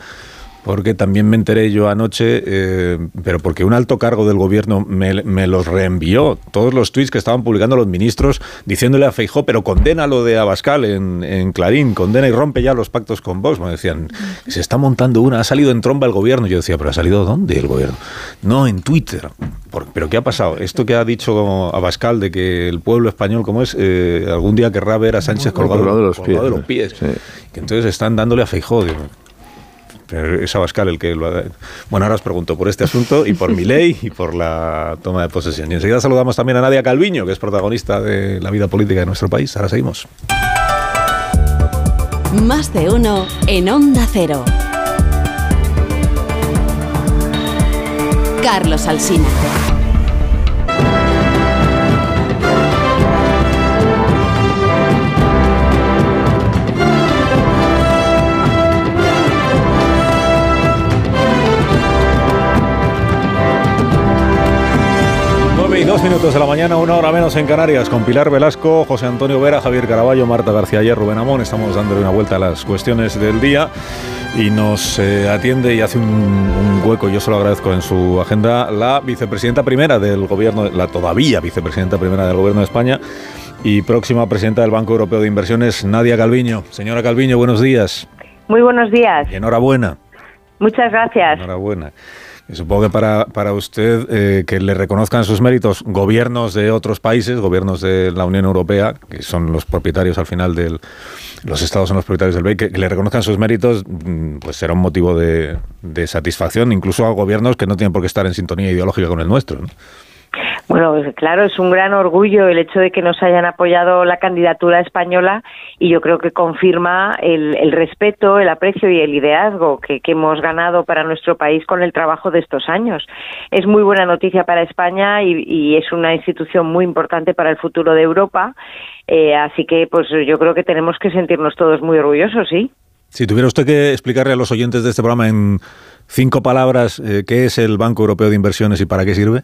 Speaker 1: Porque también me enteré yo anoche, eh, pero porque un alto cargo del gobierno me, me los reenvió, todos los tweets que estaban publicando los ministros diciéndole a Feijó, pero condena lo de Abascal en, en Clarín, condena y rompe ya los pactos con Vox. Me decían, se está montando una, ha salido en tromba el gobierno. Yo decía, pero ¿ha salido dónde el gobierno? No, en Twitter. ¿Pero qué ha pasado? Esto que ha dicho Abascal de que el pueblo español, como es, eh, algún día querrá ver a Sánchez colgado,
Speaker 12: Colgado de los
Speaker 1: colgado de
Speaker 12: pies,
Speaker 1: los pies.
Speaker 12: sí.
Speaker 1: Que entonces están dándole a Feijó. Digo, es Abascal el que lo ha... Bueno, ahora os pregunto por este asunto y por mi ley y por la toma de posesión. Y enseguida saludamos también a Nadia Calviño, que es protagonista de la vida política de nuestro país. Ahora seguimos.
Speaker 4: Más de uno en Onda Cero. Carlos Alsina.
Speaker 1: Dos minutos de la mañana, una hora menos en Canarias, con Pilar Velasco, José Antonio Vera, Javier Caraballo, Marta García Ayer, Rubén Amón. Estamos dándole una vuelta a las cuestiones del día y nos eh, atiende y hace un, un hueco, yo se lo agradezco en su agenda, la vicepresidenta primera del gobierno, la todavía vicepresidenta primera del gobierno de España y próxima presidenta del Banco Europeo de Inversiones, Nadia Calviño. Señora Calviño, buenos días
Speaker 15: Muy buenos días.
Speaker 1: y enhorabuena.
Speaker 15: Muchas gracias.
Speaker 1: Enhorabuena. Supongo que para, para usted eh, que le reconozcan sus méritos gobiernos de otros países, gobiernos de la Unión Europea, que son los propietarios al final del... Los estados son los propietarios del BEI, que, que le reconozcan sus méritos, mm, pues será un motivo de, de satisfacción, incluso a gobiernos que no tienen por qué estar en sintonía ideológica con el nuestro. ¿no?
Speaker 15: Bueno, pues, claro, es un gran orgullo el hecho de que nos hayan apoyado la candidatura española y yo creo que confirma el, respeto, el aprecio y el liderazgo que, que hemos ganado para nuestro país con el trabajo de estos años. Es muy buena noticia para España y, y es una institución muy importante para el futuro de Europa. Eh, así que, pues yo creo que tenemos que sentirnos todos muy orgullosos, sí.
Speaker 1: Si tuviera usted que explicarle a los oyentes de este programa en cinco palabras eh, qué es el Banco Europeo de Inversiones y para qué sirve.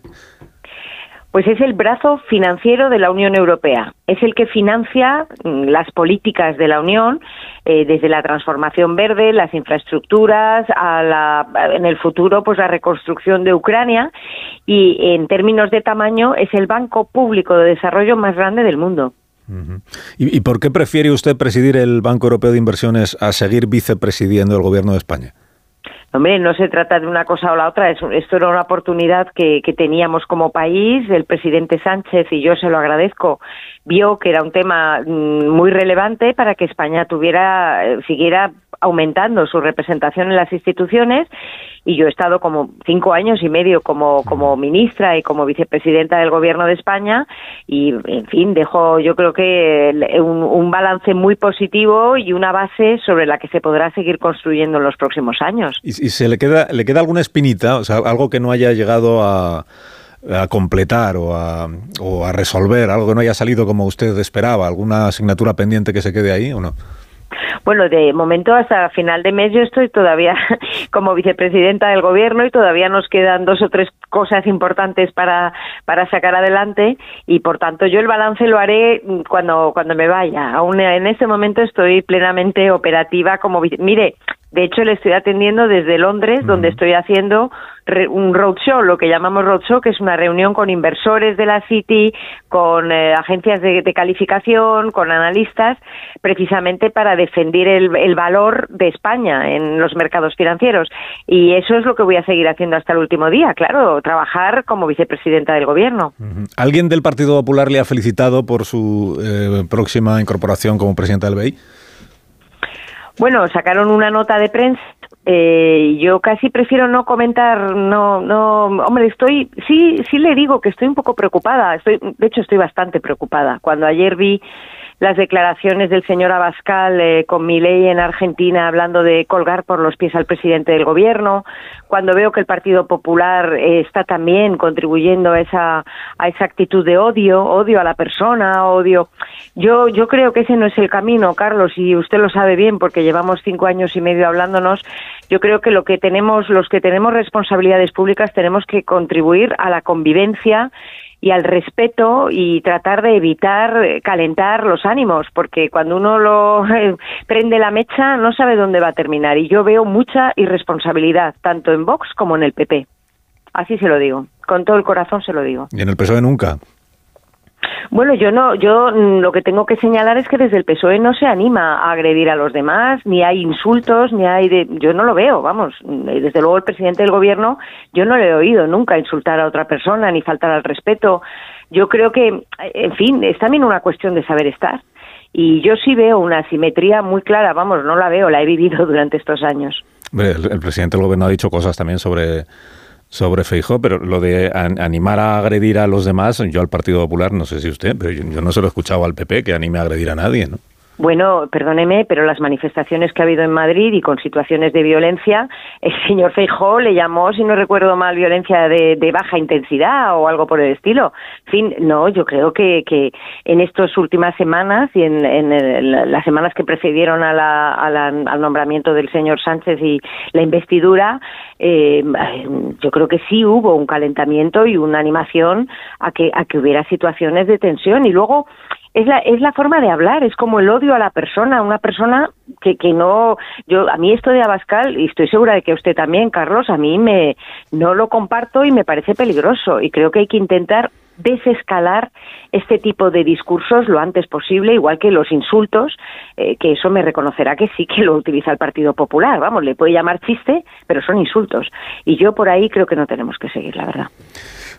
Speaker 15: Pues es el brazo financiero de la Unión Europea. Es el que financia mm, las políticas de la Unión, eh, desde la transformación verde, las infraestructuras, a la, en el futuro, pues la reconstrucción de Ucrania. Y en términos de tamaño, es el banco público de desarrollo más grande del mundo.
Speaker 1: ¿Y, y por qué prefiere usted presidir el Banco Europeo de Inversiones a seguir vicepresidiendo el Gobierno de España?
Speaker 15: Hombre, no se trata de una cosa o la otra, es, esto era una oportunidad que, teníamos como país, el presidente Sánchez, y yo se lo agradezco, vio que era un tema mm, muy relevante para que España tuviera, eh, siguiera aumentando su representación en las instituciones y yo he estado como cinco años y medio como, como ministra y como vicepresidenta del gobierno de España y en fin dejo yo creo que un, balance muy positivo y una base sobre la que se podrá seguir construyendo en los próximos años.
Speaker 1: ¿Y, y se le queda, le queda alguna espinita, o sea, algo que no haya llegado a, a completar o a, o a resolver, algo que no haya salido como usted esperaba, alguna asignatura pendiente que se quede ahí o no?
Speaker 15: Bueno, de momento hasta final de mes yo estoy todavía *laughs* como vicepresidenta del gobierno y todavía nos quedan dos o tres cosas importantes para, para sacar adelante y por tanto yo el balance lo haré cuando, cuando me vaya. Aún en este momento estoy plenamente operativa como Mire, de hecho le estoy atendiendo desde Londres, donde estoy haciendo re- un roadshow, lo que llamamos roadshow, que es una reunión con inversores de la City, con eh, agencias de, de calificación, con analistas, precisamente para defender el, el valor de España en los mercados financieros. Y eso es lo que voy a seguir haciendo hasta el último día, claro, trabajar como vicepresidenta del gobierno.
Speaker 1: ¿Alguien del Partido Popular le ha felicitado por su eh, próxima incorporación como presidenta del BEI?
Speaker 15: Bueno, sacaron una nota de prensa Eh, yo casi prefiero no comentar, no, no, hombre, estoy, sí, sí le digo que estoy un poco preocupada, estoy, de hecho estoy bastante preocupada. Cuando ayer vi las declaraciones del señor Abascal eh, con mi ley en Argentina hablando de colgar por los pies al presidente del gobierno, cuando veo que el Partido Popular eh, está también contribuyendo a esa, a esa actitud de odio, odio a la persona, odio. Yo, yo creo que ese no es el camino, Carlos, y usted lo sabe bien porque llevamos cinco años y medio hablándonos. Yo creo que lo que tenemos, los que tenemos responsabilidades públicas, tenemos que contribuir a la convivencia y al respeto y tratar de evitar eh, calentar los ánimos, porque cuando uno lo *laughs* eh, prende la mecha no sabe dónde va a terminar. Y yo veo mucha irresponsabilidad, tanto en Vox como en el PP. Así se lo digo, con todo el corazón se lo digo.
Speaker 1: ¿Y en el PSOE nunca?
Speaker 15: Bueno, yo no, yo mm, lo que tengo que señalar es que desde el PSOE no se anima a agredir a los demás, ni hay insultos, ni hay de, yo no lo veo, vamos, mm, desde luego el presidente del gobierno, yo no le he oído nunca insultar a otra persona ni faltar al respeto. Yo creo que, en fin, es también una cuestión de saber estar. Y yo sí veo una simetría muy clara, vamos, no la veo, la he vivido *laughs* durante estos años.
Speaker 1: El, el presidente del gobierno ha dicho cosas también sobre sobre Feijó, pero lo de animar a agredir a los demás, yo al Partido Popular, no sé si usted, pero yo, yo no se lo he escuchado al PP que anime a agredir a nadie, ¿no?
Speaker 15: Bueno, perdóneme, pero las manifestaciones que ha habido en Madrid y con situaciones de violencia, el *laughs* señor Feijó le llamó, si no recuerdo mal, violencia de, baja intensidad o algo por el estilo. En fin, no, yo creo que, que en estas últimas semanas y en, las semanas que precedieron al nombramiento del señor Sánchez y la investidura, eh, yo creo que sí hubo un calentamiento y una animación a que, a que hubiera situaciones de tensión. Y luego, es la, es la forma de hablar, es como el odio a la persona, una persona que, que no, yo, a mí esto de Abascal, y estoy segura de que usted también, Carlos, a mí me, no lo comparto y me parece peligroso, y creo que hay que intentar desescalar este tipo de discursos lo antes posible, igual que los insultos, eh, que eso me reconocerá que sí que lo utiliza el Partido Popular. Vamos, le puede llamar chiste, pero son insultos. Y yo por ahí creo que no tenemos que seguir, la verdad.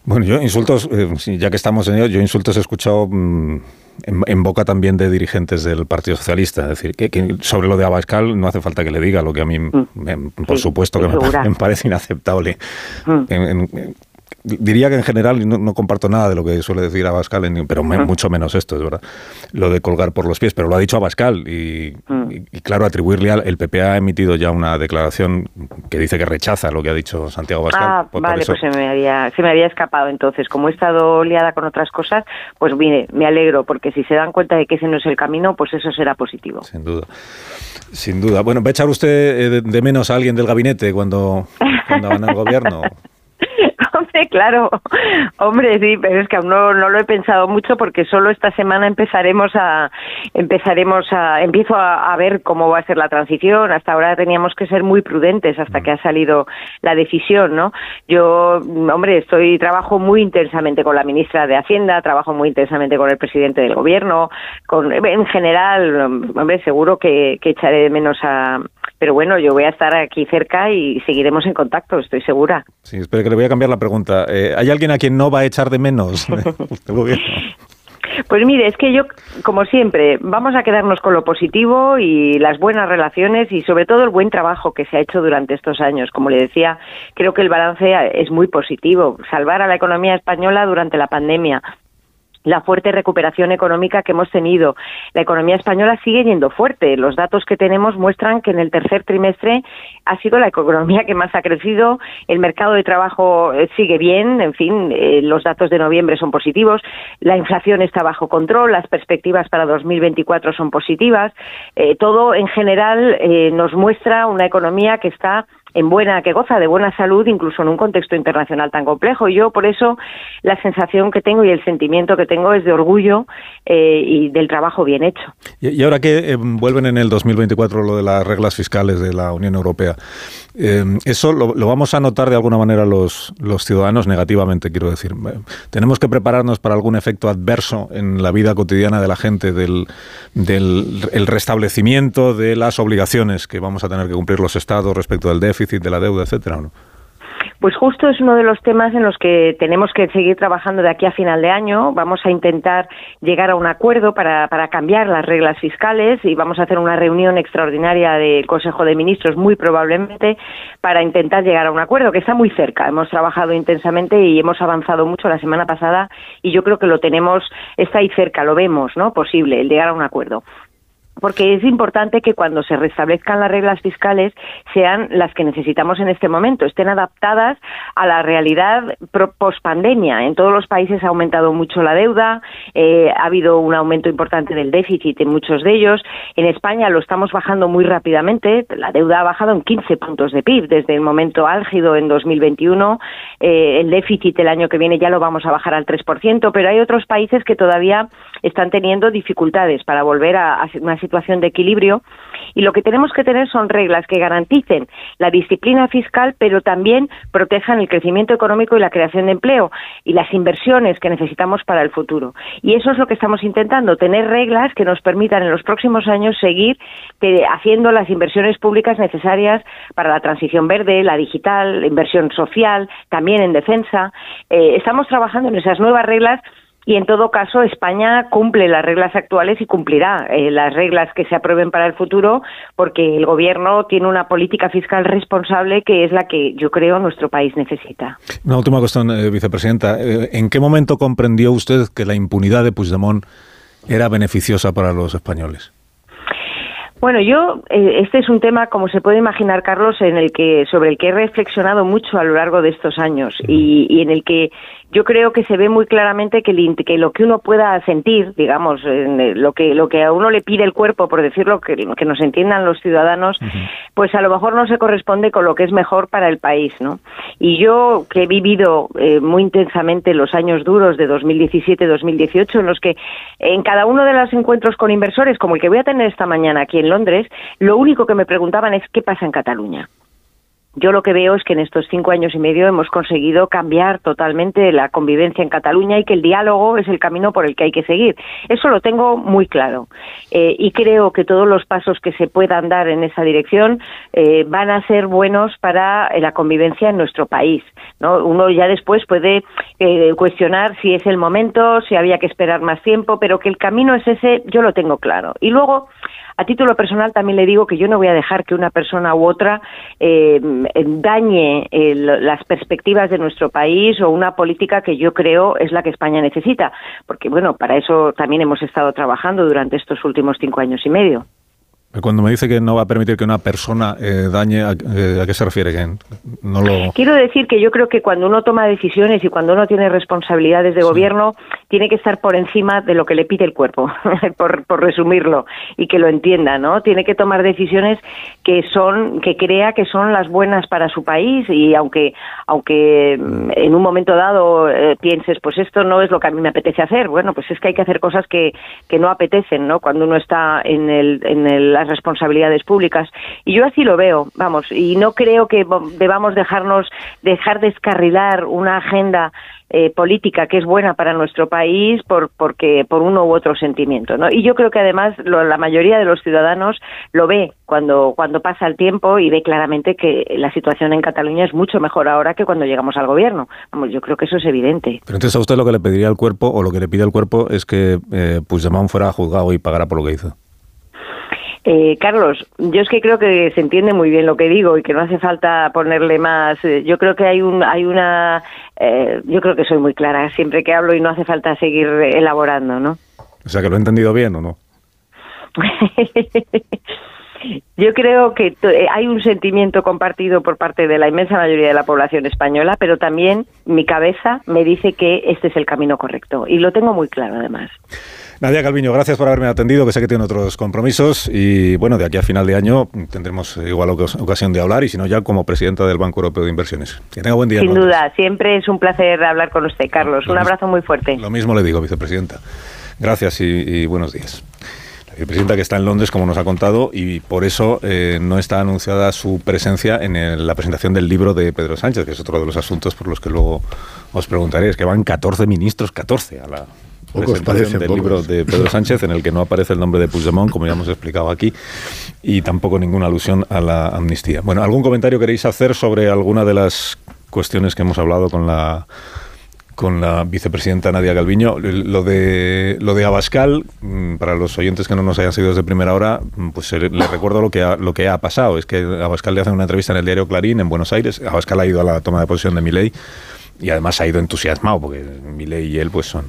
Speaker 1: Bueno, yo insultos, eh, ya que estamos en ello, yo insultos he escuchado mm, en, boca también de dirigentes del Partido Socialista. Es decir, que, sobre lo de Abascal no hace falta que le diga lo que a mí, mm. por supuesto, que *laughs* me, parece inaceptable. Mm diría que en general, y no, comparto nada de lo que suele decir Abascal, pero mucho menos esto, es verdad, lo de colgar por los pies, pero lo ha dicho Abascal y, y, claro, atribuirle al el PP ha emitido ya una declaración que dice que rechaza lo que ha dicho Santiago Abascal.
Speaker 15: Ah, vale, pues se me, había, se me había escapado entonces. Como he estado liada con otras cosas, pues mire, me alegro, porque si se dan cuenta de que ese no es el camino, pues eso será positivo.
Speaker 1: Sin duda. Sin duda. Bueno, ¿va a echar usted eh, de, menos a alguien del gabinete cuando, cuando van al gobierno? *laughs*
Speaker 15: Hombre, *laughs* claro, hombre, sí, pero es que aún no, no, lo he pensado mucho porque solo esta semana empezaremos a, empezaremos a, empiezo a, ver cómo va a ser la transición. Hasta ahora teníamos que ser muy prudentes hasta que ha salido la decisión, ¿no? Yo, hombre, estoy, trabajo muy intensamente con la ministra de Hacienda, trabajo muy intensamente con el presidente del gobierno, con, en general, hombre, seguro que, que echaré de menos a, pero bueno, yo voy a estar aquí cerca y seguiremos en contacto, estoy segura.
Speaker 1: Sí, espero que le voy a cambiar la pregunta. Eh, ¿Hay alguien a quien no va a echar de menos *laughs*
Speaker 15: Pues mire, es que yo, como siempre, vamos a quedarnos con lo positivo y las buenas relaciones y sobre todo el buen trabajo que se ha hecho durante estos años. Como le decía, creo que el balance es muy positivo. Salvar a la economía española durante la pandemia, la fuerte recuperación económica que hemos tenido. La economía española sigue yendo fuerte. Los datos que tenemos muestran que en el tercer trimestre ha sido la economía que más ha crecido. El mercado de trabajo eh, sigue bien. En fin, eh, los datos de noviembre son positivos. La inflación está bajo control. Las perspectivas para 2024 son positivas. Eh, todo en general nos muestra una economía que está en buena, que goza de buena salud, incluso en un contexto internacional tan complejo. Yo, por eso, la sensación que tengo y el sentimiento que tengo es de orgullo eh, y del trabajo bien hecho.
Speaker 1: Y, ahora que eh, vuelven en el 2024 lo de las reglas fiscales de la Unión Europea, eh, eso lo, vamos a notar de alguna manera los, los ciudadanos negativamente, quiero decir. Tenemos que prepararnos para algún efecto adverso en la vida cotidiana de la gente, del, del el restablecimiento de las obligaciones que vamos a tener que cumplir los estados respecto del déficit de la deuda, etcétera, ¿no?
Speaker 15: Pues justo es uno de los temas en los que tenemos que seguir trabajando de aquí a final de año. Vamos a intentar llegar a un acuerdo para, para cambiar las reglas fiscales y vamos a hacer una reunión extraordinaria del Consejo de Ministros, muy probablemente, para intentar llegar a un acuerdo que está muy cerca. Hemos trabajado intensamente y hemos avanzado mucho la semana pasada y yo creo que lo tenemos, está ahí cerca, lo vemos, ¿no? Posible, el llegar a un acuerdo porque es importante que cuando se restablezcan las reglas fiscales sean las que necesitamos en este momento, estén adaptadas a la realidad post-pandemia. En todos los países ha aumentado mucho la deuda, eh, ha habido un aumento importante del déficit en muchos de ellos. En España lo estamos bajando muy rápidamente, la deuda ha bajado en 15 puntos de PIB desde el momento álgido en 2021. Eh, el déficit el año que viene ya lo vamos a bajar al 3%, pero hay otros países que todavía están teniendo dificultades para volver a, una situación de equilibrio y lo que tenemos que tener son reglas que garanticen la disciplina fiscal, pero también protejan el crecimiento económico y la creación de empleo y las inversiones que necesitamos para el futuro. Y eso es lo que estamos intentando, tener reglas que nos permitan en los próximos años seguir eh, haciendo las inversiones públicas necesarias para la transición verde, la digital, la inversión social, también en defensa. Eh, estamos trabajando en esas nuevas reglas y en todo caso España cumple las reglas actuales y cumplirá eh, las reglas que se aprueben para el futuro porque el gobierno tiene una política fiscal responsable que es la que yo creo nuestro país necesita.
Speaker 1: Una última cuestión, eh, vicepresidenta. Eh, ¿En qué momento comprendió usted que la impunidad de Puigdemont era beneficiosa para los españoles?
Speaker 15: Bueno, yo este es un tema, como se puede imaginar, Carlos, en el que sobre el que he reflexionado mucho a lo largo de estos años y, y en el que yo creo que se ve muy claramente que, que lo que uno pueda sentir, digamos, lo que lo que a uno le pide el cuerpo, por decirlo, que, que nos entiendan los ciudadanos, pues a lo mejor no se corresponde con lo que es mejor para el país, ¿no? Y yo que he vivido eh, muy intensamente los años duros de 2017-2018, en los que en cada uno de los encuentros con inversores, como el que voy a tener esta mañana aquí en Londres, lo único que me preguntaban es qué pasa en Cataluña yo lo que veo es que en estos cinco años y medio hemos conseguido cambiar totalmente la convivencia en Cataluña y que el diálogo es el camino por el que hay que seguir. Eso lo tengo muy claro. Eh, y creo que todos los pasos que se puedan dar en esa dirección eh, van a ser buenos para eh, la convivencia en nuestro país. ¿no? Uno ya después puede cuestionar si es el momento, si había que esperar más tiempo, pero que el camino es ese, yo lo tengo claro. Y luego, a título personal también le digo que yo no voy a dejar que una persona u otra eh, dañe eh, las perspectivas de nuestro país o una política que yo creo es la que España necesita, porque bueno, para eso también hemos estado trabajando durante estos últimos cinco años y medio.
Speaker 1: Cuando me dice que no va a permitir que una persona eh, dañe, eh, ¿a, qué se refiere? Que no lo...
Speaker 15: Quiero decir que yo creo que cuando uno toma decisiones y cuando uno tiene responsabilidades de gobierno, tiene que estar por encima de lo que le pide el cuerpo, *laughs* por, por, resumirlo, y que lo entienda, ¿no? Tiene que tomar decisiones que son, que crea que son las buenas para su país y aunque, aunque mm, en un momento dado eh, pienses, pues esto no es lo que a mí me apetece hacer, bueno, pues es que hay que hacer cosas que, que no apetecen, ¿no? Cuando uno está en el, en el las responsabilidades públicas. Y yo así lo veo, vamos, y no creo que debamos dejarnos, dejar descarrilar una agenda eh, política que es buena para nuestro país por porque por uno u otro sentimiento ¿no? y yo creo que además la mayoría de los ciudadanos lo ve cuando cuando pasa el tiempo y ve claramente que la situación en Cataluña es mucho mejor ahora que cuando llegamos al gobierno vamos yo creo que eso es evidente
Speaker 1: pero entonces a usted lo que le pediría al cuerpo o lo que le pide el cuerpo es que eh, Puigdemont fuera juzgado y pagara por lo que hizo
Speaker 15: eh, Carlos, yo es que creo que se entiende muy bien lo que digo y que no hace falta ponerle más. Eh, yo creo que hay un, hay una, eh, yo creo que soy muy clara siempre que hablo y no hace falta seguir elaborando, ¿no?
Speaker 1: O sea, que lo he entendido bien o no. *laughs*
Speaker 15: Yo creo que hay un sentimiento compartido por parte de la inmensa mayoría de la población española, pero también mi cabeza me dice que este es el camino correcto y lo tengo muy claro además.
Speaker 1: Nadia Calviño, gracias por haberme atendido, que sé que tiene otros compromisos y bueno, de aquí a final de año tendremos igual ocasión de hablar y si no ya como presidenta del Banco Europeo de Inversiones. Que tenga buen día.
Speaker 15: Sin duda, siempre es un placer hablar con usted, Carlos. un abrazo muy fuerte.
Speaker 1: Lo mismo le digo, vicepresidenta. Gracias y, buenos días. Vicepresidenta que está en Londres, como nos ha contado, y por eso eh, no está anunciada su presencia en la presentación del libro de Pedro Sánchez, que es otro de los asuntos por los que luego os preguntaré. Es que van 14 ministros, 14 a la presentación del libro de Pedro Sánchez, en el que no aparece el nombre de Puigdemont, como ya hemos explicado aquí, y tampoco ninguna alusión a la amnistía. Bueno, ¿algún comentario queréis hacer sobre alguna de las cuestiones que hemos hablado con la con la vicepresidenta Nadia Galviño. Lo de, lo de Abascal, mm, para los oyentes que no nos hayan seguido desde primera hora, mm, pues le recuerdo lo que, ha, lo que ha pasado. Es que Abascal le hacen una entrevista en el diario Clarín en Buenos Aires. Abascal ha ido a la toma de posesión de Milei y además ha ido entusiasmado porque Milei y él pues son...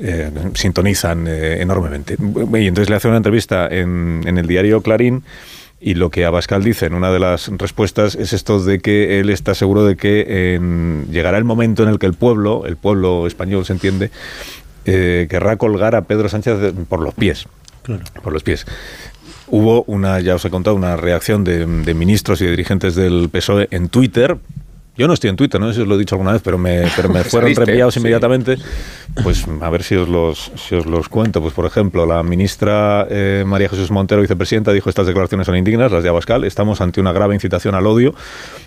Speaker 1: Eh, sintonizan eh, enormemente. Y entonces le hace una entrevista en, en el diario Clarín y lo que Abascal dice en una de las respuestas es esto de que él está seguro de que llegará el momento en el que el pueblo, el pueblo español se entiende, eh, querrá colgar a Pedro Sánchez por los pies. Por los pies. Hubo una, ya os he contado, una reacción de, de ministros y de dirigentes del PSOE en Twitter, yo no estoy en Twitter, no sé si os lo he dicho alguna vez, pero me, pero me *laughs* fueron reenviados inmediatamente. Pues a ver si os los, si os los cuento. Pues por ejemplo, la ministra eh, María Jesús Montero, vicepresidenta, dijo estas declaraciones son indignas, las de Abascal. Estamos ante una grave incitación al odio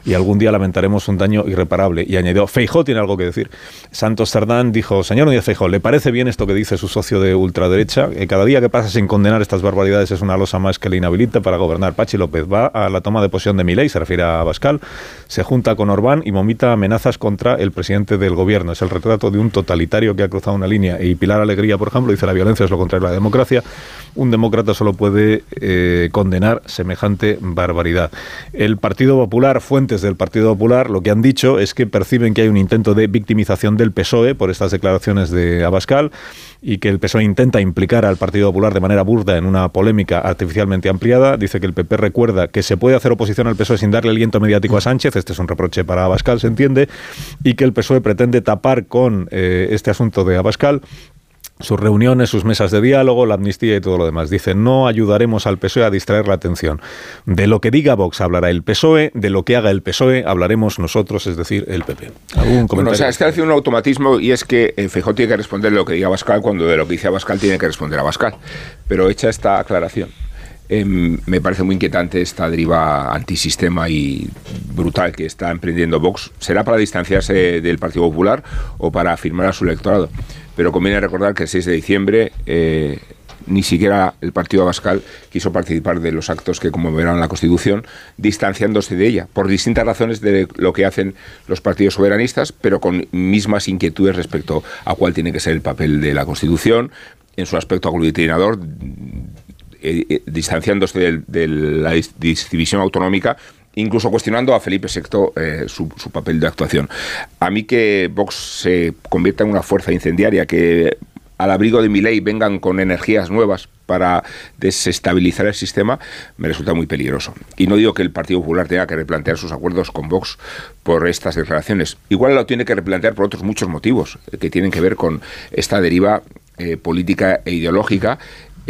Speaker 1: y algún día lamentaremos un daño irreparable. Y añadió, Feijó tiene algo que decir. Santos Sardán dijo, señor Núñez Feijó, ¿le parece bien esto que dice su socio de ultraderecha? Que cada día que pasa sin condenar estas barbaridades es una losa más que le inhabilita para gobernar. Pachi López va a la toma de posesión de Milei, se refiere a Abascal, se junta con Orbán y vomita amenazas contra el presidente del gobierno. Es el retrato de un totalitario que ha cruzado una línea. Y Pilar Alegría, por ejemplo, dice la violencia es lo contrario a la democracia. Un demócrata solo puede eh, condenar semejante barbaridad. El Partido Popular, fuentes del Partido Popular, lo que han dicho es que perciben que hay un intento de victimización del PSOE por estas declaraciones de Abascal y que el PSOE intenta implicar al Partido Popular de manera burda en una polémica artificialmente ampliada. Dice que el PP recuerda que se puede hacer oposición al PSOE sin darle aliento mediático a Sánchez. Este es un reproche para Abascal, se entiende. Y que el PSOE pretende tapar con eh, este asunto de Abascal sus reuniones, sus mesas de diálogo, la amnistía y todo lo demás. Dice, no ayudaremos al PSOE a distraer la atención. De lo que diga Vox hablará el PSOE, de lo que haga el PSOE hablaremos nosotros, es decir, el PP.
Speaker 9: ¿Algún Bueno, o sea, está haciendo un automatismo y es que eh, Feijóo tiene que responder lo que diga Bascal cuando de lo que dice Abascal tiene que responder a Bascal. Pero hecha esta aclaración, em, me parece muy inquietante esta deriva antisistema y brutal que está emprendiendo Vox. ¿Será para distanciarse del Partido Popular o para afirmar a su electorado? Pero conviene recordar que el 6 de diciembre eh, ni siquiera el partido Abascal quiso participar de los actos que conmoverán la Constitución, distanciándose de ella, por distintas razones de lo que hacen los partidos soberanistas, pero con mismas inquietudes respecto a cuál tiene que ser el papel de la Constitución, en su aspecto aglutinador, eh, eh, distanciándose de, la división autonómica incluso cuestionando a Felipe VI eh, su, papel de actuación. A mí que Vox se convierta en una fuerza incendiaria, que al abrigo de mi ley vengan con energías nuevas para desestabilizar el sistema, me resulta muy peligroso. Y no digo que el Partido Popular tenga que replantear sus acuerdos con Vox por estas declaraciones. Igual lo tiene que replantear por otros muchos motivos eh, que tienen que ver con esta deriva eh, política e ideológica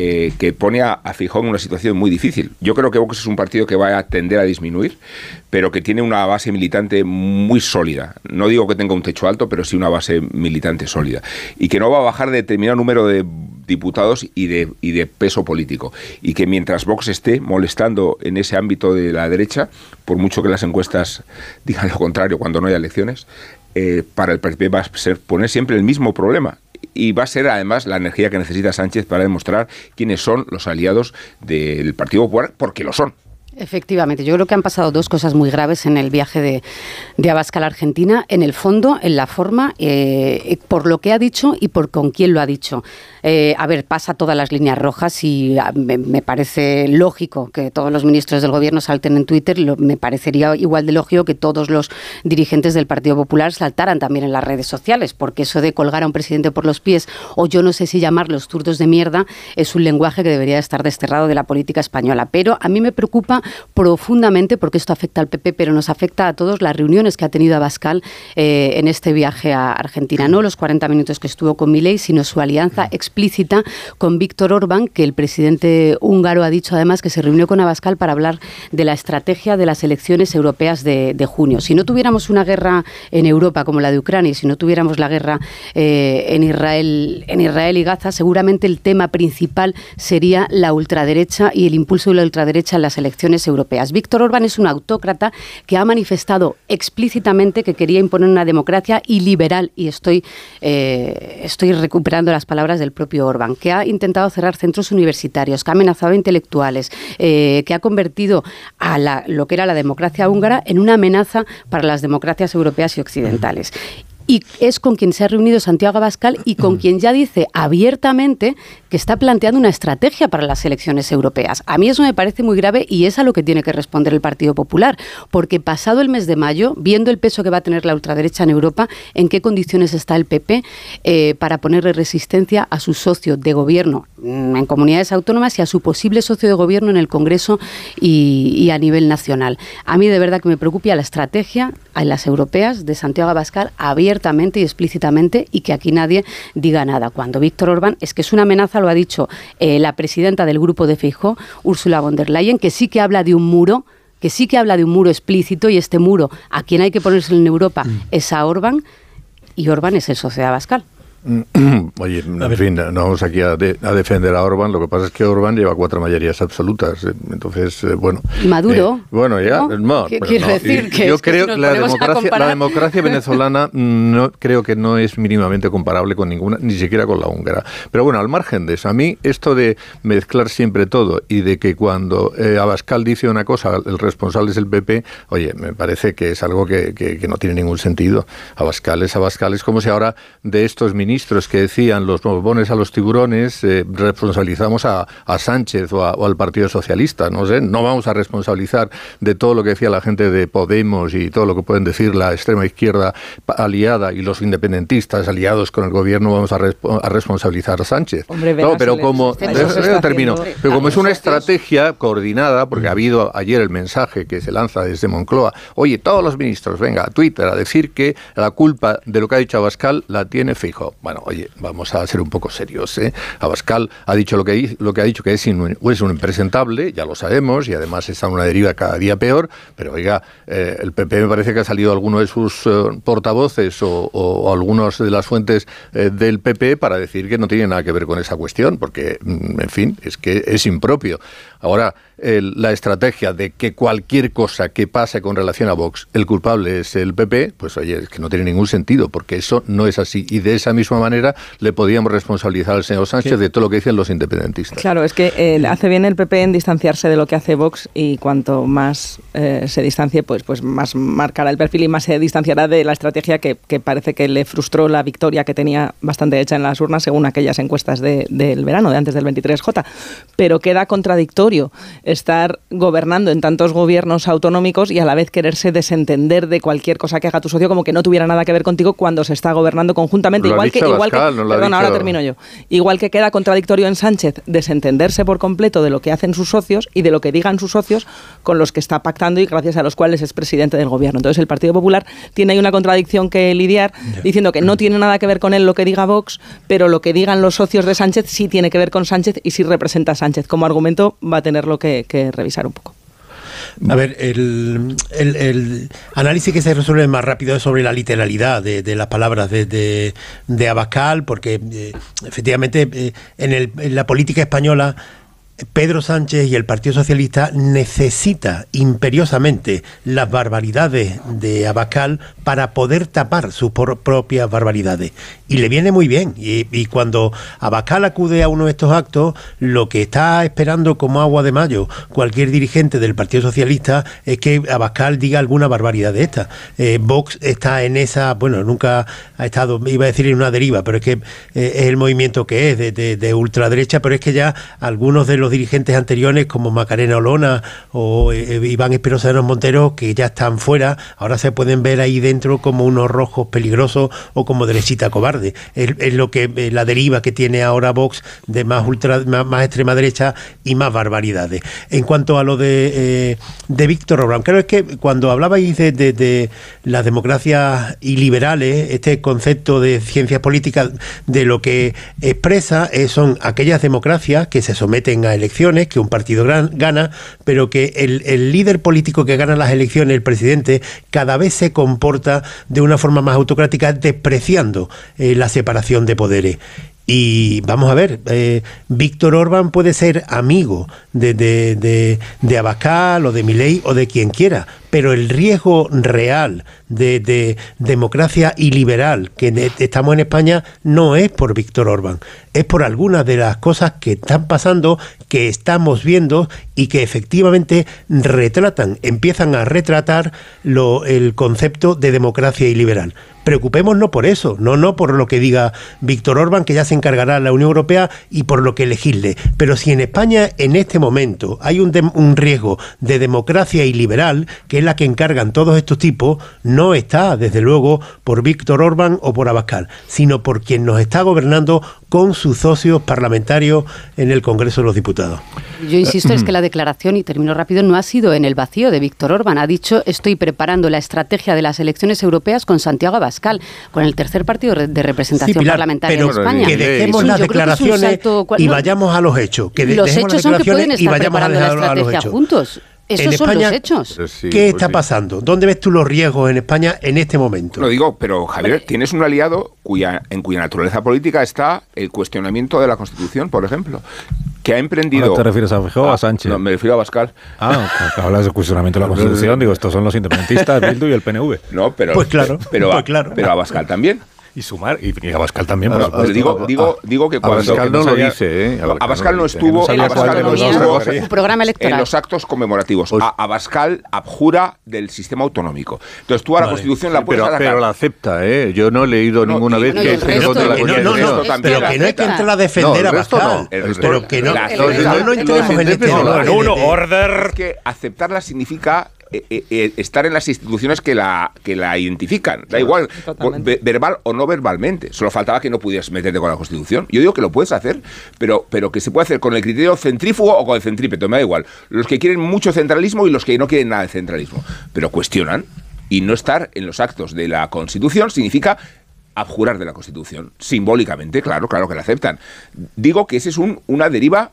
Speaker 9: eh, que pone a, a, Fijón en una situación muy difícil. Yo creo que Vox es un partido que va a tender a disminuir, pero que tiene una base militante muy sólida. No digo que tenga un techo alto, pero sí una base militante sólida. Y que no va a bajar de determinado número de diputados y de, y de peso político. Y que mientras Vox esté molestando en ese ámbito de la derecha, por mucho que las encuestas digan lo contrario cuando no haya elecciones, eh, para el PP va a ser poner siempre el mismo problema y va a ser además la energía que necesita Sánchez para demostrar quiénes son los aliados del Partido Popular, porque lo son.
Speaker 10: Efectivamente, yo creo que han pasado dos cosas muy graves en el viaje de, de Abascal a Argentina, en el fondo, en la forma, eh, por lo que ha dicho y por con quién lo ha dicho. Eh, a ver, pasa todas las líneas rojas y ah, me, parece lógico que todos los ministros del gobierno salten en Twitter. me parecería igual de lógico que todos los dirigentes del Partido Popular saltaran también en las redes sociales, porque eso de colgar a un presidente por los pies, o yo no sé si llamarlos turdos de mierda, es un lenguaje que debería estar desterrado de la política española. Pero a mí me preocupa profundamente, porque esto afecta al PP, pero nos afecta a todos las reuniones que ha tenido Abascal eh, en este viaje a Argentina. No los 40 minutos que estuvo con Milei, sino su alianza explícita con Víctor Orbán, que el presidente húngaro ha dicho además que se reunió con Abascal para hablar de la estrategia de las elecciones europeas de, junio. Si no tuviéramos una guerra en Europa como la de Ucrania y si no tuviéramos la guerra eh, en, Israel, en Israel y Gaza, seguramente el tema principal sería la ultraderecha y el impulso de la ultraderecha en las elecciones europeas. Víctor Orbán es un autócrata que ha manifestado explícitamente que quería imponer una democracia iliberal, y estoy, eh, estoy recuperando las palabras del propio Orbán, que ha intentado cerrar centros universitarios, que ha amenazado a intelectuales, eh, que ha convertido a lo que era la democracia húngara en una amenaza para las democracias europeas y occidentales y es con quien se ha reunido Santiago Abascal y con quien ya dice abiertamente que está planteando una estrategia para las elecciones europeas. A mí eso me parece muy grave y es a lo que tiene que responder el Partido Popular, porque pasado el mes de mayo, viendo el peso que va a tener la ultraderecha en Europa, en qué condiciones está el PP eh, para ponerle resistencia a su socio de gobierno mm, en comunidades autónomas y a su posible socio de gobierno en el Congreso y, y a nivel nacional. A mí de verdad que me preocupa la estrategia en las europeas de Santiago Abascal abierta y explícitamente y que aquí nadie diga nada. Cuando Víctor Orbán, es que es una amenaza, lo ha dicho eh, la presidenta del grupo de Feijóo, Ursula von der Leyen, que sí que habla de un muro que sí que habla de un muro explícito y este muro a quien hay que ponerse en Europa mm. es a Orbán y Orbán es el socio de Abascal. *clears throat*
Speaker 12: Oye, en fin, no vamos aquí a, defender a Orban. Lo que pasa es que Orban lleva cuatro mayorías absolutas. Eh, entonces, eh, bueno.
Speaker 10: Maduro.
Speaker 12: Eh, bueno, ya.
Speaker 10: No, quiero decir que
Speaker 12: yo creo que la democracia, la democracia venezolana *laughs* no creo que no es mínimamente comparable con ninguna, ni siquiera con la húngara. Pero bueno, al margen de eso, a mí esto de mezclar siempre todo y de que cuando Abascal dice una cosa, el responsable es el PP, oye, me parece que es algo que, que, no tiene ningún sentido. Abascal es Abascal, es como si ahora de estos ministros ministros que decían los bombones a los tiburones, eh, responsabilizamos a, Sánchez o, al Partido Socialista. No sé, no vamos a responsabilizar de todo lo que decía la gente de Podemos y todo lo que pueden decir la extrema izquierda aliada y los independentistas aliados con el gobierno, vamos a, responsabilizar a Sánchez. no, pero como, termino, pero como es una estrategia coordinada, porque ha habido ayer el mensaje que se lanza desde Moncloa, oye, todos los ministros, venga a Twitter a decir que la culpa de lo que ha dicho Abascal la tiene Fijo. Bueno, oye, vamos a ser un poco serios. ¿eh? Abascal ha dicho lo que, ha dicho, que es, es un impresentable, ya lo sabemos, y además está en una deriva cada día peor, pero oiga, eh, el PP me parece que ha salido alguno de sus eh, portavoces o, o, algunas de las fuentes eh, del PP para decir que no tiene nada que ver con esa cuestión, porque, mm, en fin, es que es impropio. Ahora, la estrategia de que cualquier cosa que pase con relación a Vox, el culpable es el PP, pues oye, es que no tiene ningún sentido, porque eso no es así. Y de esa misma manera le podíamos responsabilizar al señor Sánchez de todo lo que dicen los independentistas.
Speaker 14: Claro, es que eh, hace bien el PP en distanciarse de lo que hace Vox y cuanto más eh, se distancie, pues, pues más marcará el perfil y más se distanciará de la estrategia que, parece que le frustró la victoria que tenía bastante hecha en las urnas, según aquellas encuestas del verano, de antes del 23J. Pero queda contradictorio estar gobernando en tantos gobiernos autonómicos y a la vez quererse desentender de cualquier cosa que haga tu socio como que no tuviera nada que ver contigo cuando se está gobernando conjuntamente. igual que, igual que, perdón, ahora termino yo. Igual que queda contradictorio en Sánchez desentenderse por completo de lo que hacen sus socios y de lo que digan sus socios con los que está pactando y gracias a los cuales es presidente del gobierno. Entonces el Partido Popular tiene ahí una contradicción que lidiar diciendo que no tiene nada que ver con él lo que diga Vox, pero lo que digan los socios de Sánchez sí tiene que ver con Sánchez y sí representa a Sánchez. Como argumento va a tener lo que que, revisar un poco.
Speaker 13: A ver, el, análisis que se resuelve más rápido es sobre la literalidad de, las palabras de, de, Abascal, porque eh, efectivamente eh, en, en, la política española Pedro Sánchez y el Partido Socialista necesita imperiosamente las barbaridades de Abascal para poder tapar sus propias barbaridades. Y le viene muy bien. Y, cuando Abascal acude a uno de estos actos, lo que está esperando como agua de mayo cualquier dirigente del Partido Socialista es que Abascal diga alguna barbaridad de esta. Eh, Vox está en esa, bueno, nunca ha estado, iba a decir en una deriva, pero es que eh, es el movimiento que es de, de ultraderecha, pero es que ya algunos de los dirigentes anteriores como Macarena Olona o eh, Iván Espinosa Montero que ya están fuera, ahora se pueden ver ahí dentro como unos rojos peligrosos o como derechita cobarde. Es, lo que eh, la deriva que tiene ahora Vox de más ultra más, extrema derecha y más barbaridades. En cuanto a lo de, eh, de Víctor Orbán, creo es que cuando hablabais de, de, las democracias iliberales, este concepto de ciencias políticas, de lo que expresa son aquellas democracias que se someten a elecciones, que un partido gana, pero que el, líder político que gana las elecciones, el presidente, cada vez se comporta de una forma más autocrática, despreciando eh, la separación de poderes. Y vamos a ver, eh, Víctor Orbán puede ser amigo de, de, de, de Abascal o de Milei o de quien quiera, pero el riesgo real de, de democracia y liberal que ne- estamos en España no es por Víctor Orbán, es por algunas de las cosas que están pasando, que estamos viendo y que efectivamente retratan, empiezan a retratar lo, el concepto de democracia y liberal. Preocupémonos por eso, no, no por lo que diga Víctor Orbán, que ya se encargará la Unión Europea y por lo que elegirle. Pero si en España en este momento hay un, dem- un riesgo de democracia y liberal, que es la que encargan todos estos tipos, no está, desde luego, por Víctor Orbán o por Abascal, sino por quien nos está gobernando con sus socios parlamentarios en el Congreso de los Diputados.
Speaker 10: Yo insisto, es que la declaración, y termino rápido, no ha sido en el vacío de Víctor Orbán. Ha dicho, estoy preparando la estrategia de las elecciones europeas con Santiago Abascal, con el tercer partido de representación
Speaker 13: Sí, Pilar,
Speaker 10: parlamentaria
Speaker 13: pero
Speaker 10: en España.
Speaker 13: que dejemos las declaraciones
Speaker 10: salto
Speaker 13: y vayamos a los hechos. Que de-
Speaker 10: los
Speaker 13: dejemos las
Speaker 10: hechos son que pueden
Speaker 13: declaraciones y
Speaker 10: estar
Speaker 13: vayamos a
Speaker 10: preparando la estrategia
Speaker 13: hechos.
Speaker 10: juntos. Esos
Speaker 13: En
Speaker 10: son
Speaker 13: España,
Speaker 10: los hechos.
Speaker 12: Pues
Speaker 13: ¿Qué está pasando? ¿Dónde ves tú los riesgos en España en este momento?
Speaker 9: Lo digo, pero Javier, tienes un aliado cuya, en cuya naturaleza política está el cuestionamiento de la Constitución, por ejemplo, que ha emprendido...
Speaker 1: ¿Ahora te refieres a Feijóo o a Sánchez?
Speaker 9: No, me refiero a Bascal.
Speaker 1: Ah, cuando hablas de cuestionamiento de la *laughs* Constitución, digo, estos son los independentistas, *laughs* Bildu y el PNV.
Speaker 9: No, pero...
Speaker 1: Pues claro,
Speaker 9: Pero,
Speaker 1: pues
Speaker 9: a,
Speaker 1: claro.
Speaker 9: pero a Bascal también.
Speaker 1: Y sumar, y, y Abascal también, por
Speaker 9: No,
Speaker 1: supuesto.
Speaker 9: pero digo, digo, digo que cuando...
Speaker 12: Abascal
Speaker 9: que
Speaker 12: no lo dice, ¿eh?
Speaker 9: No, Abascal no estuvo...
Speaker 12: No
Speaker 9: Abascal no
Speaker 10: programa electoral.
Speaker 9: En los actos conmemorativos. A, Abascal abjura del sistema autonómico. Entonces tú a la
Speaker 12: Vale.
Speaker 9: Constitución la puedes
Speaker 12: pero,
Speaker 9: atacar.
Speaker 12: pero la acepta, ¿eh? Yo no he leído ninguna
Speaker 9: y-
Speaker 12: vez
Speaker 9: no,
Speaker 12: que
Speaker 9: el
Speaker 12: esté
Speaker 9: resto
Speaker 12: contra la
Speaker 13: no, no,
Speaker 12: Constitución.
Speaker 13: no, pero que no hay que entrar a defender
Speaker 12: No,
Speaker 13: a Abascal.
Speaker 12: no.
Speaker 13: Pero
Speaker 12: no.
Speaker 13: que no, no, no entremos en este
Speaker 12: no,
Speaker 1: Uno, order.
Speaker 9: que aceptarla significa eh, eh, eh, estar en las instituciones que la que la identifican. Da igual,
Speaker 14: totalmente.
Speaker 9: verbal o no verbalmente. Solo faltaba que no pudieras meterte con la Constitución. Yo digo que lo puedes hacer, pero, pero que se puede hacer con el criterio centrífugo o con el centrípeto, me da igual. Los que quieren mucho centralismo y los que no quieren nada de centralismo. Pero cuestionan y no estar en los actos de la Constitución significa abjurar de la Constitución. Simbólicamente, claro, claro que la aceptan. Digo que ese es un, una deriva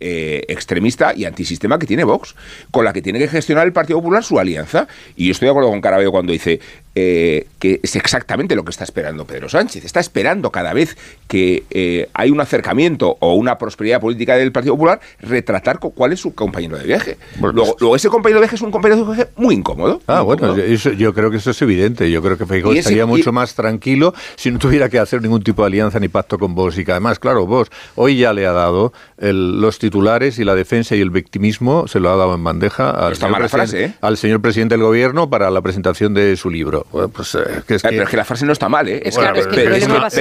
Speaker 9: eh, extremista y antisistema que tiene Vox, con la que tiene que gestionar el Partido Popular su alianza. Y yo estoy de acuerdo con Carabeo cuando dice eh, que es exactamente lo que está esperando Pedro Sánchez. Está esperando cada vez que eh, hay un acercamiento o una prosperidad política del Partido Popular, retratar cu- cuál es su compañero de viaje. luego, luego, ese compañero de viaje es un compañero de viaje muy incómodo.
Speaker 12: Ah,
Speaker 9: muy
Speaker 12: bueno,
Speaker 9: incómodo.
Speaker 12: eso- yo creo que eso es evidente. Yo creo que Feijóo estaría
Speaker 9: y-
Speaker 12: mucho más tranquilo si no tuviera que hacer ningún tipo de alianza ni pacto con vos. Y que además, claro, vos hoy ya le ha dado el- los titulares y la defensa y el victimismo, se lo ha dado en bandeja al,
Speaker 9: está
Speaker 12: señor,
Speaker 9: frase, ¿eh?
Speaker 12: al señor presidente del gobierno para la presentación de su libro. Bueno, pues, eh, que es
Speaker 9: Eh,
Speaker 12: que-
Speaker 9: pero es que la frase no está mal, ¿eh? Es
Speaker 12: Bueno,
Speaker 9: que,
Speaker 12: pero es que el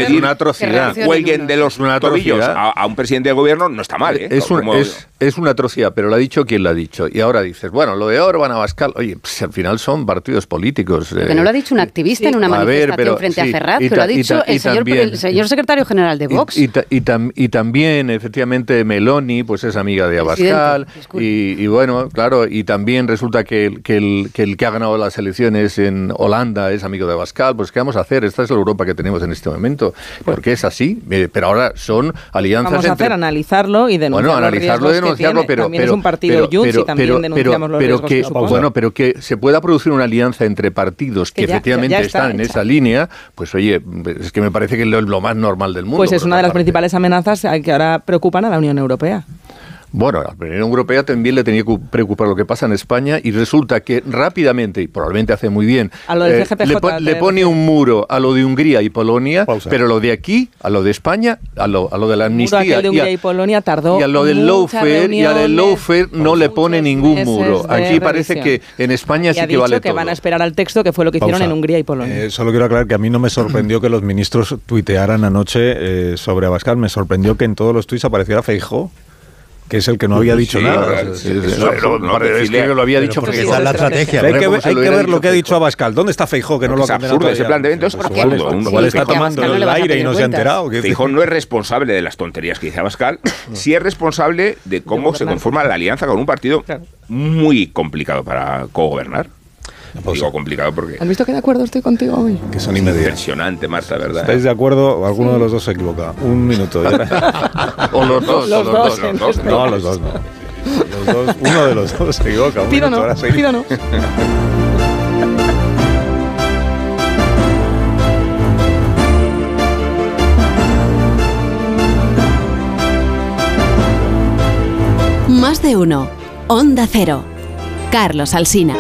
Speaker 9: pedir
Speaker 12: una atrocidad.
Speaker 9: cuelguen de los
Speaker 12: Una
Speaker 9: tobillos a, a un presidente del gobierno no está mal, ¿eh?
Speaker 12: Es, un- es, es una atrocidad, pero lo ha dicho quien lo ha dicho. Y ahora dices, bueno, lo de Orban, Abascal, oye, pues, al final son partidos políticos.
Speaker 10: Que
Speaker 12: eh,
Speaker 10: no lo ha dicho un activista en una
Speaker 12: A ver,
Speaker 10: manifestación
Speaker 12: pero
Speaker 10: frente
Speaker 12: sí,
Speaker 10: a Ferraz, que lo ha dicho
Speaker 12: ta-
Speaker 10: el señor,
Speaker 12: también-
Speaker 10: el señor secretario general de Vox.
Speaker 12: Y, y ta- y tam- y también, efectivamente, Meloni, pues es amiga de Abascal. Y, y bueno, claro, y también resulta que el, que, el, que el que ha ganado las elecciones en Holanda es amigo de Abascal. Pues, ¿qué vamos a hacer? Esta es la Europa que tenemos en este momento. Porque es así. eh, pero ahora son alianzas
Speaker 14: Vamos a
Speaker 12: entre
Speaker 14: hacer analizarlo y denunciar
Speaker 12: bueno, analizarlo,
Speaker 14: que
Speaker 12: denunciarlo, pero
Speaker 14: También
Speaker 12: pero,
Speaker 14: es un partido
Speaker 12: pero, pero-
Speaker 14: y también denunciamos los riesgos
Speaker 12: que,
Speaker 14: que
Speaker 12: bueno, pero que se pueda producir una alianza entre partidos que,
Speaker 14: Que ya-
Speaker 12: efectivamente
Speaker 14: ya está
Speaker 12: están en esa línea, pues oye, es que me parece que es lo, lo más normal del mundo.
Speaker 14: Pues es una de las
Speaker 12: parte.
Speaker 14: principales amenazas eh, que ahora preocupan a la Unión Europea.
Speaker 12: Bueno, a la Unión Europea también le tenía que preocupar lo que pasa en España y resulta que rápidamente, y probablemente hace muy bien, eh,
Speaker 14: A lo del CGPJ,
Speaker 12: le, po- le pone un muro a lo de Hungría y Polonia, pero lo de aquí, a lo de España, a lo, a lo de la
Speaker 14: muro
Speaker 12: amnistía
Speaker 14: aquel de
Speaker 12: y
Speaker 14: Hungría
Speaker 12: a-
Speaker 14: y Polonia tardó
Speaker 12: y a lo del lawfare y a del lawfare no le pone ningún muro. Aquí parece
Speaker 14: revisión.
Speaker 12: que en España
Speaker 14: y
Speaker 12: sí
Speaker 14: ha
Speaker 12: que
Speaker 14: dicho
Speaker 12: vale
Speaker 14: que
Speaker 12: todo.
Speaker 14: van a esperar al texto, que fue lo que hicieron
Speaker 1: Pausa.
Speaker 14: en Hungría y Polonia.
Speaker 1: Eh, solo quiero aclarar que a mí no me sorprendió que los ministros tuitearan anoche eh, sobre Abascal. Me sorprendió que en todos los tuits apareciera Feijó, que es el que no había dicho
Speaker 12: Sí,
Speaker 1: nada.
Speaker 12: sí,
Speaker 1: Es-
Speaker 12: sí,
Speaker 1: es-
Speaker 12: sí,
Speaker 1: es
Speaker 12: no, es que lo había dicho
Speaker 13: porque
Speaker 12: Feijó.
Speaker 13: esa es la estrategia.
Speaker 1: Hay que,
Speaker 12: ¿Cómo
Speaker 1: ver, hay
Speaker 12: lo
Speaker 1: que
Speaker 12: hubiera
Speaker 1: ver lo
Speaker 12: dicho
Speaker 1: que ha dicho? Abascal. ¿Dónde está Feijó? Que no
Speaker 9: No,
Speaker 1: lo
Speaker 9: es
Speaker 1: ha
Speaker 9: absurdo ese planteamiento, es absurdo.
Speaker 1: igual, está
Speaker 9: Feijó a
Speaker 1: tomando el aire y no se ha enterado. ¿Qué-
Speaker 9: Feijón no es responsable de las tonterías que dice Abascal, sí es responsable de cómo se conforma la alianza con un partido muy complicado para cogobernar. Digo complicado porque.
Speaker 14: ¿Han visto qué de acuerdo estoy contigo hoy?
Speaker 1: Que son inmediatos.
Speaker 9: Impresionante, Marta, ¿verdad?
Speaker 1: ¿Estáis de acuerdo? Alguno de los dos se equivoca. Un minuto. *laughs*
Speaker 12: o los dos.
Speaker 14: Los,
Speaker 9: los dos.
Speaker 1: Este no, los dos no. Los dos, uno de los dos se equivoca. Un
Speaker 14: Pídanos,
Speaker 1: minuto, ahora
Speaker 14: pídanos.
Speaker 4: Más de uno. Onda Cero. Carlos Alsina.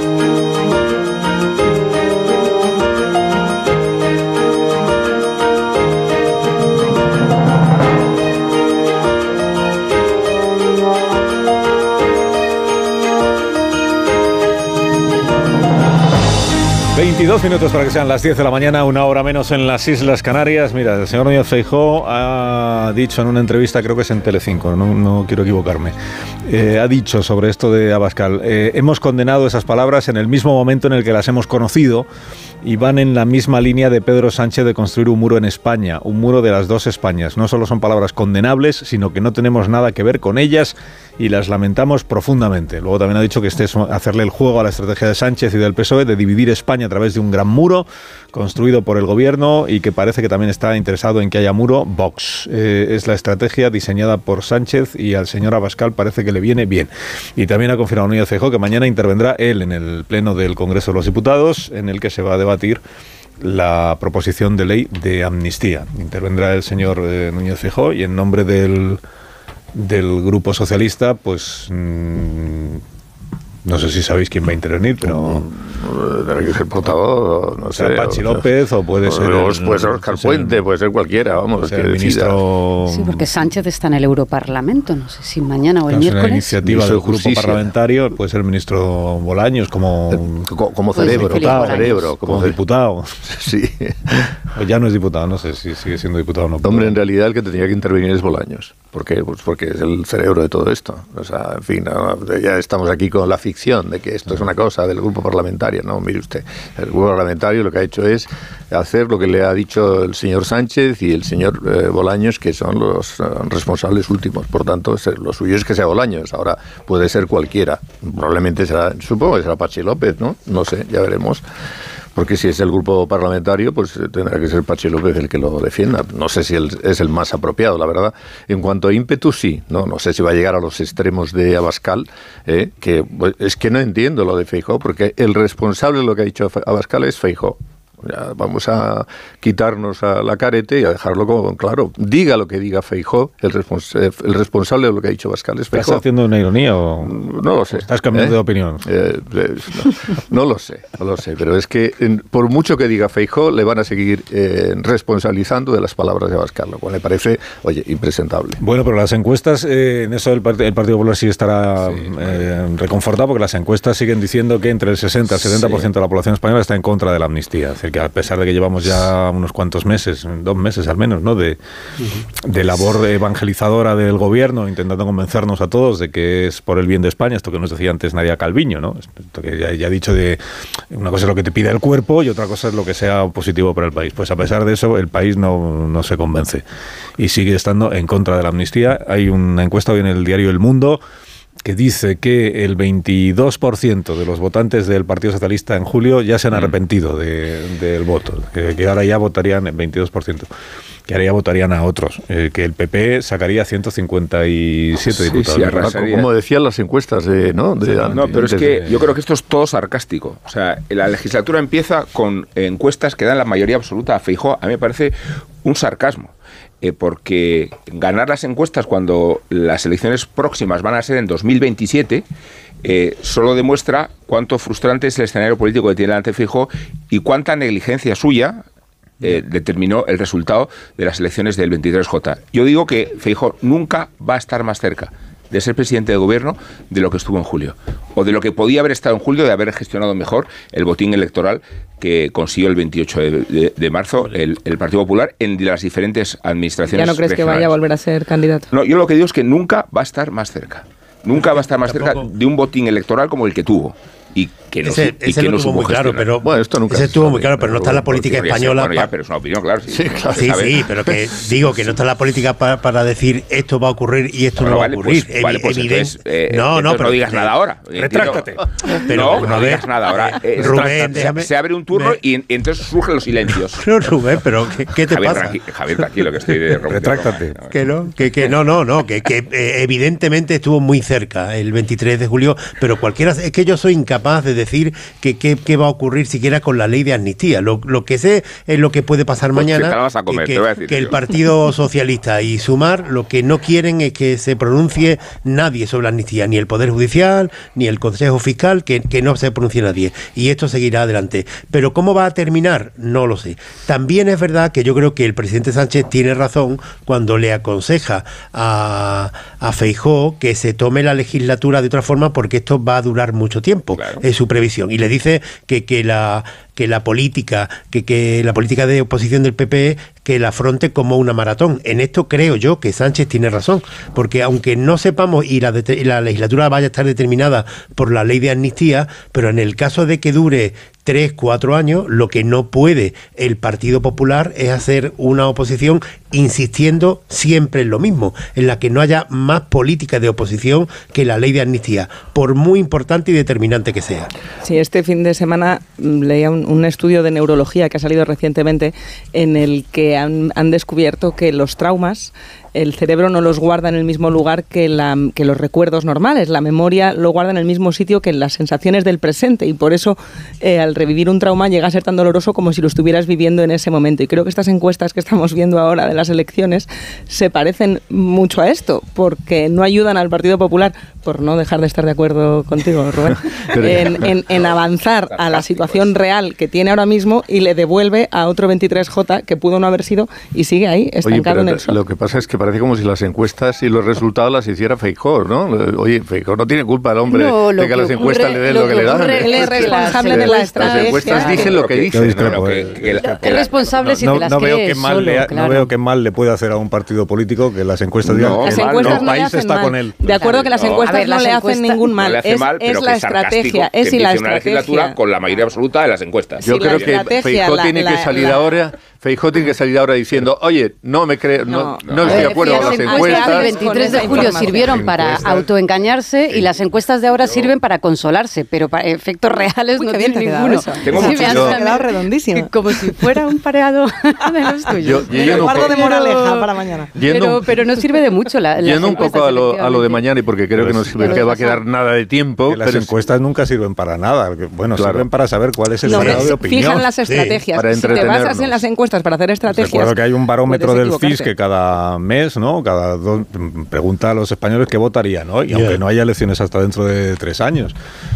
Speaker 1: 22 minutos para que sean las 10 de la mañana, una hora menos en las Islas Canarias. Mira, el señor Núñez Feijó ha dicho en una entrevista, creo que es en Telecinco, no, no quiero equivocarme, eh, ha dicho sobre esto de Abascal, eh, hemos condenado esas palabras en el mismo momento en el que las hemos conocido y van en la misma línea de Pedro Sánchez de construir un muro en España, un muro de las dos Españas. No solo son palabras condenables, sino que no tenemos nada que ver con ellas y las lamentamos profundamente. Luego también ha dicho que este es hacerle el juego a la estrategia de Sánchez y del PSOE de dividir España a través de un gran muro construido por el gobierno y que parece que también está interesado en que haya muro Vox. Eh, es la estrategia diseñada por Sánchez y al señor Abascal parece que le viene bien. Y también ha confirmado Núñez Feijóo que mañana intervendrá él en el pleno del Congreso de los Diputados en el que se va a debatir la proposición de ley de amnistía. Intervendrá el señor eh, Núñez Feijóo y en nombre del del Grupo Socialista, pues mm, no sé si sabéis quién va a intervenir, pero.
Speaker 12: Debe ser portavoz, no sé.
Speaker 1: Pachi López o puede ser.
Speaker 12: puede ser Oscar Puente, puede ser cualquiera, vamos.
Speaker 1: el ministro.
Speaker 10: Sí, porque Sánchez está en el Europarlamento, no sé si mañana o el miércoles.
Speaker 1: Una iniciativa del grupo parlamentario, puede ser el ministro Bolaños como.
Speaker 12: Como cerebro,
Speaker 1: diputado,
Speaker 12: cerebro,
Speaker 1: como, diputado. *laughs*
Speaker 12: Sí.
Speaker 1: Ya no es diputado, no sé si sigue siendo diputado o no.
Speaker 12: Hombre, en realidad el que tendría que intervenir es Bolaños. ¿Por qué? Pues porque es el cerebro de todo esto. O sea, en fin, ya estamos aquí con la ficción de que esto es una cosa del grupo parlamentario. No, mire usted, el grupo parlamentario lo que ha hecho es hacer lo que le ha dicho el señor Sánchez y el señor eh, Bolaños, que son los eh, responsables últimos. Por tanto, lo suyo es que sea Bolaños. Ahora puede ser cualquiera. Probablemente será, supongo que será Pachi López, ¿no? No sé, ya veremos porque si es el grupo parlamentario, pues eh, tendrá que ser Pachi López el que lo defienda. No sé si es el más apropiado, la verdad. En cuanto a ímpetu, sí. No, no sé si va a llegar a los extremos de Abascal, eh, que pues, es que no entiendo lo de Feijó, porque el responsable de lo que ha dicho Abascal es Feijó vamos a quitarnos a la carete y a dejarlo como claro. Diga lo que diga Feijó, el, el responsable de lo que ha dicho Bascal es Feijó.
Speaker 1: ¿Estás haciendo una ironía o
Speaker 12: no lo sé?
Speaker 1: ¿Estás cambiando
Speaker 12: ¿Eh?
Speaker 1: de opinión?
Speaker 12: Eh, eh, no, lo sé, no lo sé. Pero es que por mucho que diga Feijó, le van a seguir responsabilizando de las palabras de Bascal, lo cual me parece, oye, impresentable.
Speaker 1: Bueno, pero las encuestas, en eso el, el, Partido Popular sí estará reconfortado porque las encuestas siguen diciendo que entre el 60 y el 70% de la población española está en contra de la amnistía. Es decir, que a pesar de que llevamos ya unos cuantos meses, dos meses al menos, ¿no? De, de labor evangelizadora del gobierno, intentando convencernos a todos de que es por el bien de España, esto que nos decía antes Nadia Calviño, ¿no? Esto que ya, ya ha dicho de una cosa es lo que te pide el cuerpo y otra cosa es lo que sea positivo para el país. Pues a pesar de eso, el país no, no se convence y sigue estando en contra de la amnistía. Hay una encuesta hoy en el diario El Mundo que dice que el 22% de los votantes del Partido Socialista en julio ya se han arrepentido del voto, que, ahora ya votarían el 22%, que ahora ya votarían a otros, eh, que el PP sacaría 157 diputados.
Speaker 12: como decían las encuestas de... No,
Speaker 9: no pero es que yo creo que esto es todo sarcástico. O sea, la legislatura empieza con encuestas que dan la mayoría absoluta a Feijóo. A mí me parece un sarcasmo. Eh, porque ganar las encuestas cuando las elecciones próximas van a ser en 2027 eh, solo demuestra cuánto frustrante es el escenario político que tiene el Fijo y cuánta negligencia suya eh, determinó el resultado de las elecciones del 23J. Yo digo que Feijo nunca va a estar más cerca de ser presidente de gobierno de lo que estuvo en julio. O de lo que podía haber estado en julio de haber gestionado mejor el botín electoral que consiguió el 28 de, marzo el, Partido Popular en las diferentes administraciones.
Speaker 14: ¿Ya no crees que vaya a volver a ser candidato?
Speaker 9: No, yo lo que digo es que nunca va a estar más cerca. Nunca va a estar más cerca de un botín electoral como el que tuvo y que no,
Speaker 13: ese,
Speaker 9: y que
Speaker 13: no tuvo muy claro, pero bueno, esto nunca ese estuvo muy claro, pero no está en la política española.
Speaker 9: Bueno, ya, pero es una opinión, claro.
Speaker 13: Sí, sí, sí, pero que digo que no está en la política para, para decir esto va a ocurrir y esto no va a ocurrir.
Speaker 9: Pues, vale, pues entonces, eh, no, no, pero no digas nada ahora.
Speaker 1: Retráctate.
Speaker 9: Pero, no, no digas nada ahora. Eh, Rubén, déjame, se abre un turno y entonces surgen los silencios. *laughs*
Speaker 13: No, Rubén, pero ¿qué, te pasa?
Speaker 9: Javier, tranquilo, que estoy de
Speaker 1: Retráctate.
Speaker 13: Que no, que, que no, no, no, que, que eh, evidentemente estuvo muy cerca el 23 de julio, pero cualquiera es que yo soy incapaz incapaz de decir que qué va a ocurrir siquiera con la ley de amnistía. Lo, lo que sé es lo que puede pasar
Speaker 9: Pues
Speaker 13: mañana.
Speaker 9: comer,
Speaker 13: que, el. Partido *laughs* Socialista y Sumar lo que no quieren es que se pronuncie nadie sobre la amnistía, ni el Poder Judicial, ni el Consejo Fiscal, que, que no se pronuncie nadie. Y esto seguirá adelante. Pero ¿cómo va a terminar? No lo sé. También es verdad que yo creo que el presidente Sánchez tiene razón cuando le aconseja a, a Feijó que se tome la legislatura de otra forma porque esto va a durar mucho tiempo. Es su previsión. Y le dice que, que la que la política, que, que la política de oposición del PP que la afronte como una maratón. En esto creo yo que Sánchez tiene razón, porque aunque no sepamos y la, y la legislatura vaya a estar determinada por la ley de amnistía, pero en el caso de que dure tres, cuatro años, lo que no puede el Partido Popular es hacer una oposición insistiendo siempre en lo mismo, en la que no haya más política de oposición que la ley de amnistía, por muy importante y determinante que sea.
Speaker 14: Sí, este fin de semana mm, leía un, un estudio de neurología que ha salido recientemente en el que han, descubierto que los traumas el cerebro no los guarda en el mismo lugar que, la, que los recuerdos normales. La memoria lo guarda en el mismo sitio que las sensaciones del presente y por eso eh, al revivir un trauma llega a ser tan doloroso como si lo estuvieras viviendo en ese momento. Y creo que estas encuestas que estamos viendo ahora de las elecciones se parecen mucho a esto, porque no ayudan al Partido Popular, por no dejar de estar de acuerdo contigo, Rubén, *laughs* en, en- en avanzar a la situación real que tiene ahora mismo y le devuelve a otro 23J que pudo no haber sido y sigue ahí,
Speaker 12: Oye,
Speaker 14: estancado
Speaker 12: pero
Speaker 14: en el sol.
Speaker 12: lo que pasa es que parece como si las encuestas y los resultados las hiciera Feijó, ¿no? Oye, Feijó no tiene culpa el hombre
Speaker 14: No,
Speaker 12: de que,
Speaker 14: que
Speaker 12: las encuestas
Speaker 14: ocurre-
Speaker 12: le den
Speaker 14: lo
Speaker 12: lo, que,
Speaker 14: que
Speaker 12: le dan.
Speaker 14: ocurre- él es responsable de la
Speaker 12: Las
Speaker 14: estrategia.
Speaker 12: encuestas dicen lo que dicen. ¿no?
Speaker 1: eh.
Speaker 10: Es responsable si
Speaker 1: no,
Speaker 10: te las
Speaker 1: no veo
Speaker 10: crees
Speaker 1: que mal
Speaker 10: solo,
Speaker 1: le ha-
Speaker 10: claro.
Speaker 1: no veo que mal le puede hacer a un partido político que las encuestas digan que
Speaker 14: Las
Speaker 1: el-
Speaker 14: encuestas
Speaker 1: el
Speaker 14: no le
Speaker 1: país
Speaker 14: hacen
Speaker 1: está
Speaker 14: mal.
Speaker 1: con él.
Speaker 14: De acuerdo que las
Speaker 9: No.
Speaker 14: encuestas no
Speaker 10: las
Speaker 14: le hacen ningún
Speaker 9: No
Speaker 14: mal. es la estrategia. Es la estrategia.
Speaker 9: con la mayoría absoluta de las encuestas.
Speaker 12: Yo creo que
Speaker 14: estrategia,
Speaker 12: Feijó
Speaker 14: la-
Speaker 12: tiene que salir ahora. Feijó tiene que salir ahora diciendo, oye, no me creo, no, no, estoy de acuerdo con las
Speaker 10: encuestas del 23 de julio sirvieron para autoengañarse y las encuestas de ahora sirven para consolarse, pero para efectos reales
Speaker 14: Uy,
Speaker 10: no tienen ninguno.
Speaker 9: Tengo
Speaker 10: Sí,
Speaker 9: mucho-
Speaker 10: me
Speaker 9: yo-
Speaker 14: quedado redondísimo. *laughs*
Speaker 10: Como si fuera un pareado *laughs* de los tuyos.
Speaker 12: Yo- yo un
Speaker 14: Guardo de moraleja para mañana.
Speaker 12: Yendo
Speaker 10: pero, pero no sirve de mucho la,
Speaker 12: Yendo un poco a lo, a lo de mañana y porque creo que no sirve, que va a quedar nada de tiempo.
Speaker 1: Que las
Speaker 12: pero es-
Speaker 1: encuestas nunca sirven para nada. Bueno,
Speaker 12: Claro.
Speaker 1: sirven para saber cuál es el
Speaker 14: No,
Speaker 1: grado de opinión.
Speaker 14: fijan las estrategias. si te basas en las encuestas para hacer estrategias.
Speaker 1: Recuerdo que hay un barómetro del CIS que cada mes, ¿no? Cada dos, pregunta a los españoles qué votarían hoy,
Speaker 13: Ya.
Speaker 1: aunque no haya elecciones hasta dentro de tres años.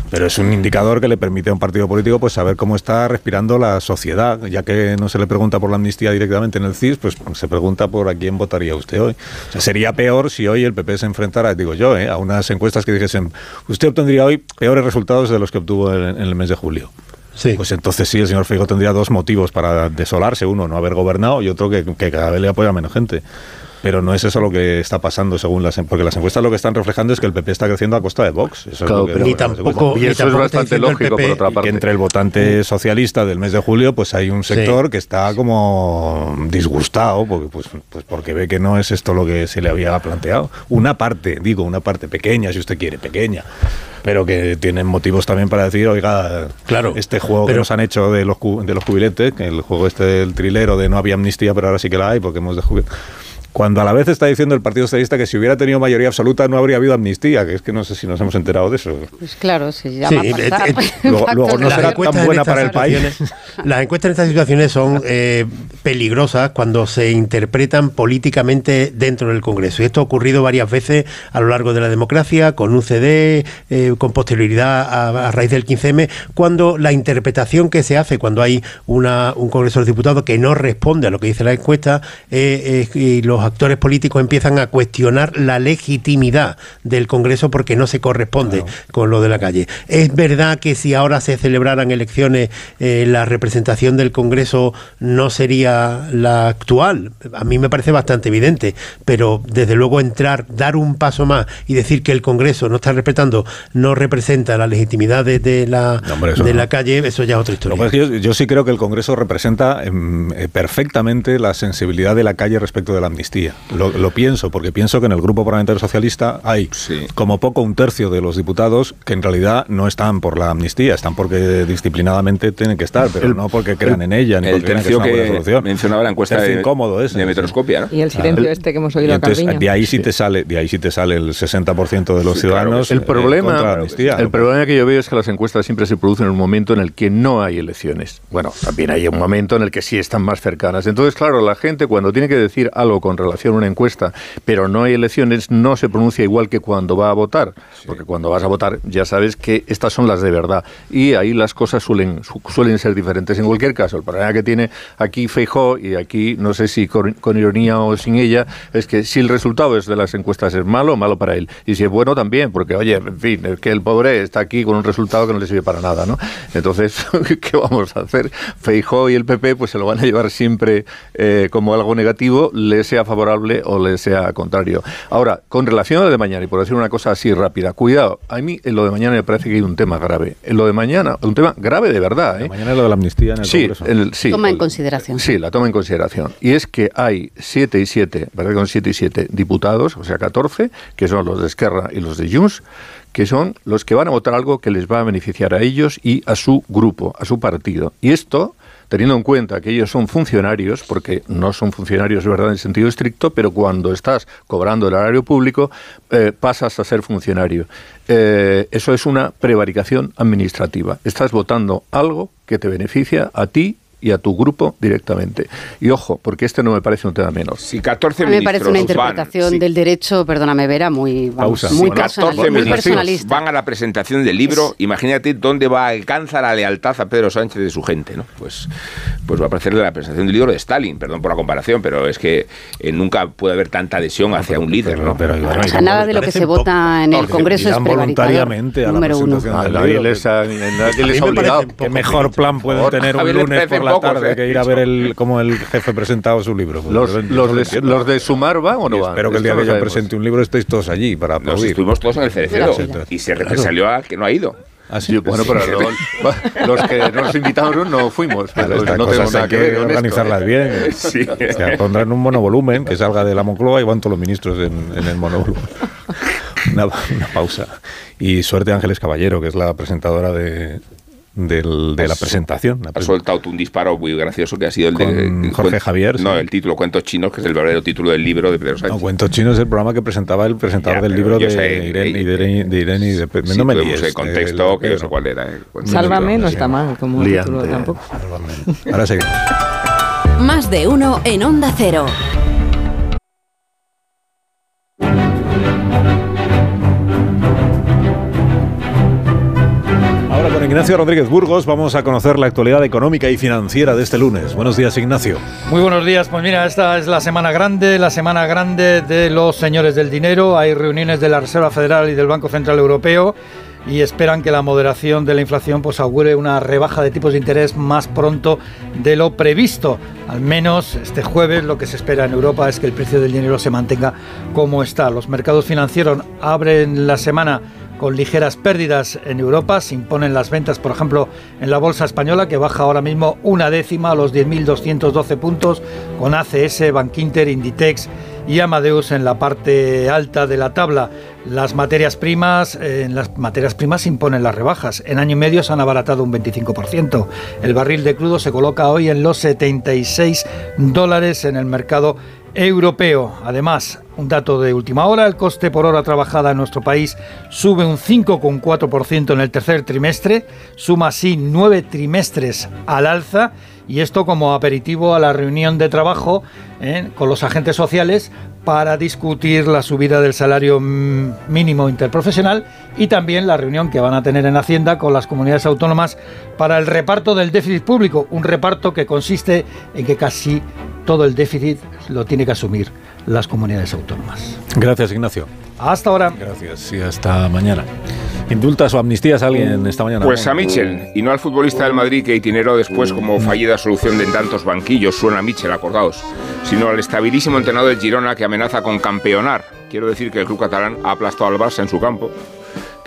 Speaker 1: Pero es un indicador que le permite a un partido político pues saber cómo está respirando la sociedad, ya que no se le pregunta por la amnistía directamente en el CIS, pues se pregunta por a quién votaría usted hoy. O sea, sería peor si hoy el PP se enfrentara, digo yo, ¿eh? a unas encuestas que dijesen, usted obtendría hoy peores resultados de los que obtuvo en, en el mes de julio.
Speaker 13: Sí.
Speaker 1: Pues entonces sí, el señor Feijóo tendría dos motivos para desolarse. Uno, no haber gobernado y otro, que cada vez le apoya menos gente. Pero no es eso lo que está pasando según las porque las encuestas lo que están reflejando es que el PP está creciendo a costa de Vox. Eso es lo que-
Speaker 13: Ni tampoco-
Speaker 12: Y
Speaker 13: ni
Speaker 12: eso es
Speaker 13: tampoco está
Speaker 12: bastante lógico, por otra
Speaker 1: que
Speaker 12: parte.
Speaker 1: entre el votante socialista del mes de julio, pues hay un sector que está como disgustado porque, pues, pues porque ve que no es esto lo que se le había planteado. Una parte, digo, una parte pequeña, si usted quiere, pequeña, pero que tienen motivos también para decir, oiga,
Speaker 13: Claro,
Speaker 1: este juego que nos han hecho de los, cu- de los cubiletes, que el juego este del trilero de no había amnistía, pero ahora sí que la hay porque hemos de jubil- Cuando a la vez está diciendo el Partido Socialista que si hubiera tenido mayoría absoluta no habría habido amnistía, que es que no sé si nos hemos enterado de eso.
Speaker 10: Pues claro, se llama
Speaker 13: Sí,
Speaker 10: pasar.
Speaker 13: eh, *laughs* eh,
Speaker 1: luego- luego no será tan
Speaker 13: en
Speaker 1: buena
Speaker 13: estas
Speaker 1: para el país.
Speaker 13: situaciones- Las encuestas en estas situaciones son eh, peligrosas cuando se interpretan políticamente dentro del Congreso. Y esto ha ocurrido varias veces a lo largo de la democracia, con UCD, eh, con posterioridad a, a raíz del 15M, cuando la interpretación que se hace cuando hay una, un Congreso de los Diputados que no responde a lo que dice la encuesta eh, eh, y los actores políticos empiezan a cuestionar la legitimidad del Congreso porque no se corresponde con lo de la calle. Es verdad que si ahora se celebraran elecciones, eh, la representación del Congreso no sería la actual. A mí me parece bastante evidente, pero desde luego entrar, dar un paso más y decir que el Congreso no está respetando, no representa la legitimidad de, de la,
Speaker 1: No, hombre,
Speaker 13: de
Speaker 1: no.
Speaker 13: la calle, eso ya es otra historia.
Speaker 1: yo sí creo que el Congreso representa em, eh, perfectamente la sensibilidad de la calle respecto de la amnistía. Amnistía. Lo, lo pienso, porque pienso que en el grupo parlamentario socialista hay como poco un tercio de los diputados que en realidad no están por la amnistía, están porque disciplinadamente tienen que estar, pero no porque crean en ella, ni
Speaker 9: el
Speaker 1: porque crean que es una buena
Speaker 9: que
Speaker 1: solución.
Speaker 9: mencionaba la encuesta de,
Speaker 1: incómodo ese,
Speaker 9: de. Metroscopia, ¿no?
Speaker 14: Y el silencio este que hemos oído a
Speaker 1: entonces,
Speaker 14: Calviño.
Speaker 1: de ahí sí te sale, de ahí sí te sale el 60% de los ciudadanos
Speaker 12: El
Speaker 1: eh, contra la
Speaker 12: problema,
Speaker 1: amnistía.
Speaker 12: el problema que yo veo es que las encuestas siempre se producen en un momento en el que no hay elecciones. Bueno, también hay un momento en el que sí están más cercanas. Entonces, claro, la gente cuando tiene que decir algo con relación a una encuesta, pero no hay elecciones, no se pronuncia igual que cuando va a votar. Porque cuando vas a votar ya sabes que estas son las de verdad. Y ahí las cosas suelen, su- suelen ser diferentes. En cualquier caso, el problema que tiene aquí Feijó, y aquí no sé si con, con ironía o sin ella, es que si el resultado es de las encuestas es malo, malo para él. Y si es bueno también, porque oye, en fin, es que el pobre está aquí con un resultado que no le sirve para nada, ¿no? Entonces, *laughs* ¿qué vamos a hacer? Feijó y el PP pues se lo van a llevar siempre eh, como algo negativo, le sea favorable o le sea contrario. Ahora, con relación a lo de mañana, y por decir una cosa así rápida, cuidado, a mí en lo de mañana me parece que hay un tema grave. En lo de mañana, un tema grave de verdad, ¿eh?
Speaker 1: Mañana es lo de la amnistía en el
Speaker 12: Sí,
Speaker 1: Congreso.
Speaker 12: el- sí,
Speaker 10: Toma en
Speaker 12: el-
Speaker 10: consideración.
Speaker 12: Sí, la toma en consideración. Y es que hay 7 y 7, ¿verdad? Con 7 y 7 diputados, o sea, 14, que son los de Esquerra y los de Junts, que son los que van a votar algo que les va a beneficiar a ellos y a su grupo, a su partido. Y esto, teniendo en cuenta que ellos son funcionarios, porque no son funcionarios, verdad, en sentido estricto, pero cuando estás cobrando el horario público, eh, pasas a ser funcionario. Eh, eso es una prevaricación administrativa. Estás votando algo que te beneficia a ti y a tu grupo directamente. Y ojo, porque este no me parece un tema menor.
Speaker 9: Si 14
Speaker 10: A mí me parece una
Speaker 9: van-
Speaker 10: interpretación
Speaker 9: sí.
Speaker 10: del derecho, perdóname Vera, muy, vamos,
Speaker 9: Pausa.
Speaker 10: muy,
Speaker 9: Si 14
Speaker 10: personali- muy
Speaker 9: ministros
Speaker 10: personalista.
Speaker 9: van a la presentación del libro, imagínate dónde va a alcanzar la lealtad a Pedro Sánchez de su gente, ¿no? Pues, pues va a parecer de la presentación del libro de Stalin, perdón por la comparación, pero es que eh, nunca puede haber tanta adhesión hacia un líder, ¿no?
Speaker 1: Pero,
Speaker 10: O sea, nada de lo que se vota en el Congreso es
Speaker 1: voluntariamente a la
Speaker 10: Número uno.
Speaker 1: presentación
Speaker 12: A
Speaker 1: del
Speaker 12: nadie
Speaker 1: libro.
Speaker 12: les ha, nadie les ha obligado.
Speaker 1: ¿Qué mejor plan pueden tener
Speaker 12: A
Speaker 1: un lunes por la
Speaker 12: pocos,
Speaker 1: tarde
Speaker 12: ¿eh?
Speaker 1: que ir a ver el, cómo el jefe ha presentado su libro?
Speaker 12: Los, los
Speaker 1: lo
Speaker 12: de, los de Sumar van o no van.
Speaker 1: Espero que el día que yo presente un libro estéis todos allí para
Speaker 9: Nos
Speaker 1: aplaudir.
Speaker 9: estuvimos todos en el Cerecedo
Speaker 1: Claro.
Speaker 9: y se represalió a que no ha ido.
Speaker 1: Ah,
Speaker 12: Sí, bueno, pero lo- los que nos invitaron no fuimos.
Speaker 1: Claro,
Speaker 12: pero
Speaker 1: estas
Speaker 12: no tengo nada
Speaker 1: hay
Speaker 12: que ver
Speaker 1: organizarlas
Speaker 12: ¿eh?
Speaker 1: bien.
Speaker 9: Sí.
Speaker 1: O sea, pondrán un monovolumen que salga de la Moncloa y van todos los ministros en, en el monovolumen. *laughs* Una, una pausa. Y suerte a Ángeles Caballero, que es la presentadora de, del- de la presentación. La
Speaker 9: Ha soltado un disparo muy gracioso que ha sido el de
Speaker 1: Jorge
Speaker 9: cuen-
Speaker 1: Javier,
Speaker 9: No,
Speaker 1: sí.
Speaker 9: el título Cuentos Chinos, que es el verdadero título del libro de Pedro Sánchez.
Speaker 1: No, Cuentos Chinos es el programa que presentaba el presentador
Speaker 9: Ya,
Speaker 1: del libro de
Speaker 9: sé,
Speaker 1: Irene,
Speaker 9: eh,
Speaker 1: de Irene, de Irene y de
Speaker 9: Sí,
Speaker 1: no me líes,
Speaker 9: el contexto,
Speaker 1: eh,
Speaker 9: que no sé cuál era. eh,
Speaker 14: Sálvame no está mal como
Speaker 1: Liante.
Speaker 14: título tampoco.
Speaker 1: Ahora seguimos.
Speaker 4: Más de uno en Onda Cero.
Speaker 1: Ahora con Ignacio Rodríguez Burgos vamos a conocer la actualidad económica y financiera de este lunes. Buenos días, Ignacio.
Speaker 16: Muy buenos días, pues mira, esta es la semana grande, la semana grande de los señores del dinero. Hay reuniones de la Reserva Federal y del Banco Central Europeo y esperan que la moderación de la inflación pues augure una rebaja de tipos de interés más pronto de lo previsto. Al menos este jueves lo que se espera en Europa es que el precio del dinero se mantenga como está. Los mercados financieros abren la semana con ligeras pérdidas en Europa. Se imponen las ventas, por ejemplo, en la bolsa española, que baja ahora mismo una décima a los 10.212 puntos, con ACS, Bankinter, Inditex y Amadeus en la parte alta de la tabla. Las materias primas, las materias primas se imponen las rebajas. En año y medio se han abaratado un 25%. El barril de crudo se coloca hoy en los 76 dólares en el mercado europeo. Además, un dato de última hora, el coste por hora trabajada en nuestro país sube un 5,4% en el tercer trimestre, suma así nueve trimestres al alza y esto como aperitivo a la reunión de trabajo eh, con los agentes sociales para discutir la subida del salario mínimo interprofesional y también la reunión que van a tener en Hacienda con las comunidades autónomas para el reparto del déficit público, un reparto que consiste en que casi todo el déficit lo tiene que asumir las comunidades autónomas.
Speaker 1: Gracias, Ignacio.
Speaker 16: Hasta ahora.
Speaker 1: Gracias y hasta mañana. ¿Indultas o amnistías a alguien esta mañana?
Speaker 9: Pues a Michel, y no al futbolista del Madrid que itineró después como fallida solución de tantos banquillos, suena Michel, acordaos, sino al estabilísimo entrenador del Girona que amenaza con campeonar. Quiero decir que el club catalán ha aplastado al Barça en su campo,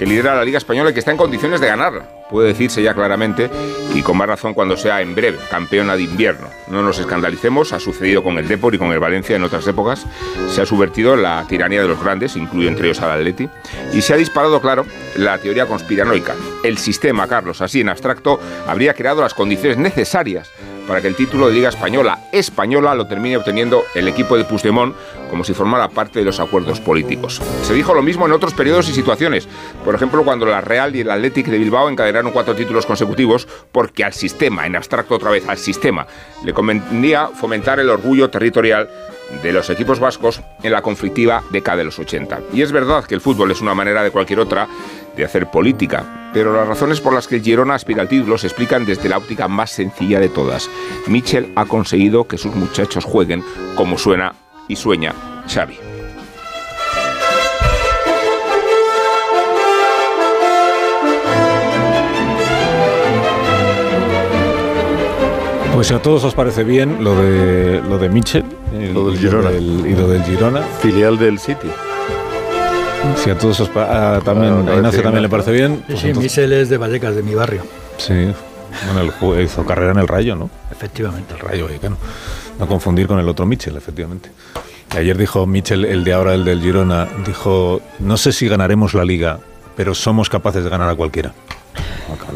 Speaker 9: que lidera la Liga Española y que está en condiciones de ganarla. Puede decirse ya claramente y con más razón cuando sea en breve campeona de invierno. No nos escandalicemos, ha sucedido con el Depor y con el Valencia en otras épocas. Se ha subvertido la tiranía de los grandes, incluyo entre ellos al Atleti, y se ha disparado, claro, la teoría conspiranoica. El sistema, Carlos, así en abstracto, habría creado las condiciones necesarias para que el título de Liga Española española lo termine obteniendo el equipo de Puigdemont como si formara parte de los acuerdos políticos. Se dijo lo mismo en otros periodos y situaciones, por ejemplo cuando la Real y el Athletic de Bilbao encadenaron cuatro títulos consecutivos porque al sistema, en abstracto otra vez al sistema, le convenía fomentar el orgullo territorial de los equipos vascos en la conflictiva década de los 80. Y es verdad que el fútbol es una manera de cualquier otra de hacer política, pero las razones por las que Girona aspira al título se explican desde la óptica más sencilla de todas. Michel ha conseguido que sus muchachos jueguen como suena y sueña Xavi.
Speaker 1: Pues si a todos os parece bien lo de lo de Michel
Speaker 12: Lo del Girona.
Speaker 1: y lo del Girona.
Speaker 12: Filial del City.
Speaker 1: Si a todos os pa- ah, también,
Speaker 12: Bueno,
Speaker 1: a Ignacio
Speaker 12: sí,
Speaker 1: también le
Speaker 12: Ignacio.
Speaker 1: parece bien.
Speaker 16: Sí,
Speaker 1: pues
Speaker 16: sí,
Speaker 1: entonces-
Speaker 16: Michel es de Vallecas, de mi barrio.
Speaker 1: Sí, bueno, jue- hizo carrera en el Rayo, ¿no?
Speaker 16: Efectivamente.
Speaker 1: El Rayo Vallecano. No confundir con el otro Michel, efectivamente. Y ayer dijo Michel, el de ahora, el del Girona, dijo, no sé si ganaremos la Liga, pero somos capaces de ganar a cualquiera.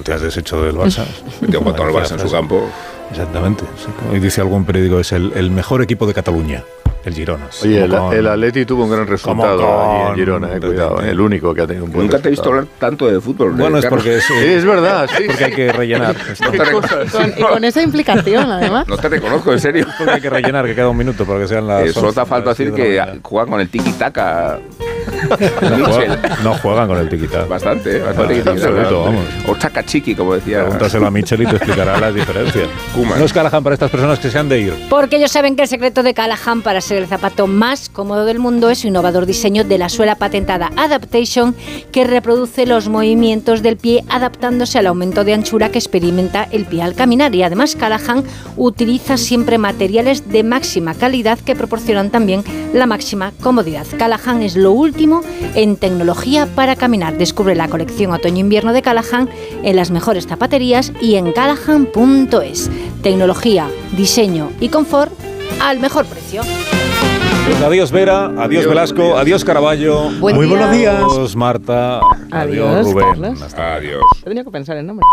Speaker 1: Te has deshecho del Barça. *laughs*
Speaker 9: Metió con todo el Barça en su campo.
Speaker 1: Exactamente. sí. Hoy dice algún periódico, es el, el mejor equipo de Cataluña, el Girona.
Speaker 12: Oye, el,
Speaker 1: con-
Speaker 12: el Atleti tuvo un gran resultado
Speaker 1: con-
Speaker 12: en Girona, eh, cuidado, el único que ha tenido un buen
Speaker 9: Nunca te he visto
Speaker 12: resultado.
Speaker 9: hablar tanto de fútbol.
Speaker 1: Bueno,
Speaker 9: eh,
Speaker 1: es porque es,
Speaker 12: Sí, es verdad, sí.
Speaker 1: porque hay que rellenar. *laughs*
Speaker 9: No te, reco-
Speaker 14: Con- y con esa implicación, además.
Speaker 9: no te reconozco, en serio.
Speaker 1: Porque hay que rellenar, que queda un minuto para que sean las.
Speaker 9: Eh, solo
Speaker 1: 11,
Speaker 9: te ha faltado
Speaker 1: las
Speaker 9: decir
Speaker 1: 10 de la
Speaker 9: que juega con el tiki-taka.
Speaker 1: No juegan, no juegan con el tiquita.
Speaker 9: Bastante, eh,
Speaker 1: Ah,
Speaker 9: bastante
Speaker 1: absoluto, vamos.
Speaker 9: O chakachiki, como decía.
Speaker 1: Pregúntaselo a Michel y te explicará las diferencias. No es Callahan para estas personas que se han de ir.
Speaker 11: Porque ellos saben que el secreto de Callahan para ser el zapato más cómodo del mundo es su innovador diseño de la suela patentada Adaptation, que reproduce los movimientos del pie adaptándose al aumento de anchura que experimenta el pie al caminar. Y además Callahan utiliza siempre materiales de máxima calidad que proporcionan también la máxima comodidad. Callahan es lo último en tecnología para caminar. Descubre la colección otoño-invierno de Callahan en las mejores zapaterías y en callahan.es. Tecnología, diseño y confort al mejor precio.
Speaker 1: Pues adiós Vera, adiós,
Speaker 12: Adiós,
Speaker 1: Velasco, adiós Caraballo.
Speaker 14: Buen
Speaker 13: Muy
Speaker 14: día.
Speaker 13: buenos días.
Speaker 1: Adiós Marta.
Speaker 14: Adiós,
Speaker 1: Rubén.
Speaker 14: Carlos.
Speaker 1: Hasta
Speaker 9: Adiós.
Speaker 14: He tenido que pensar el nombre.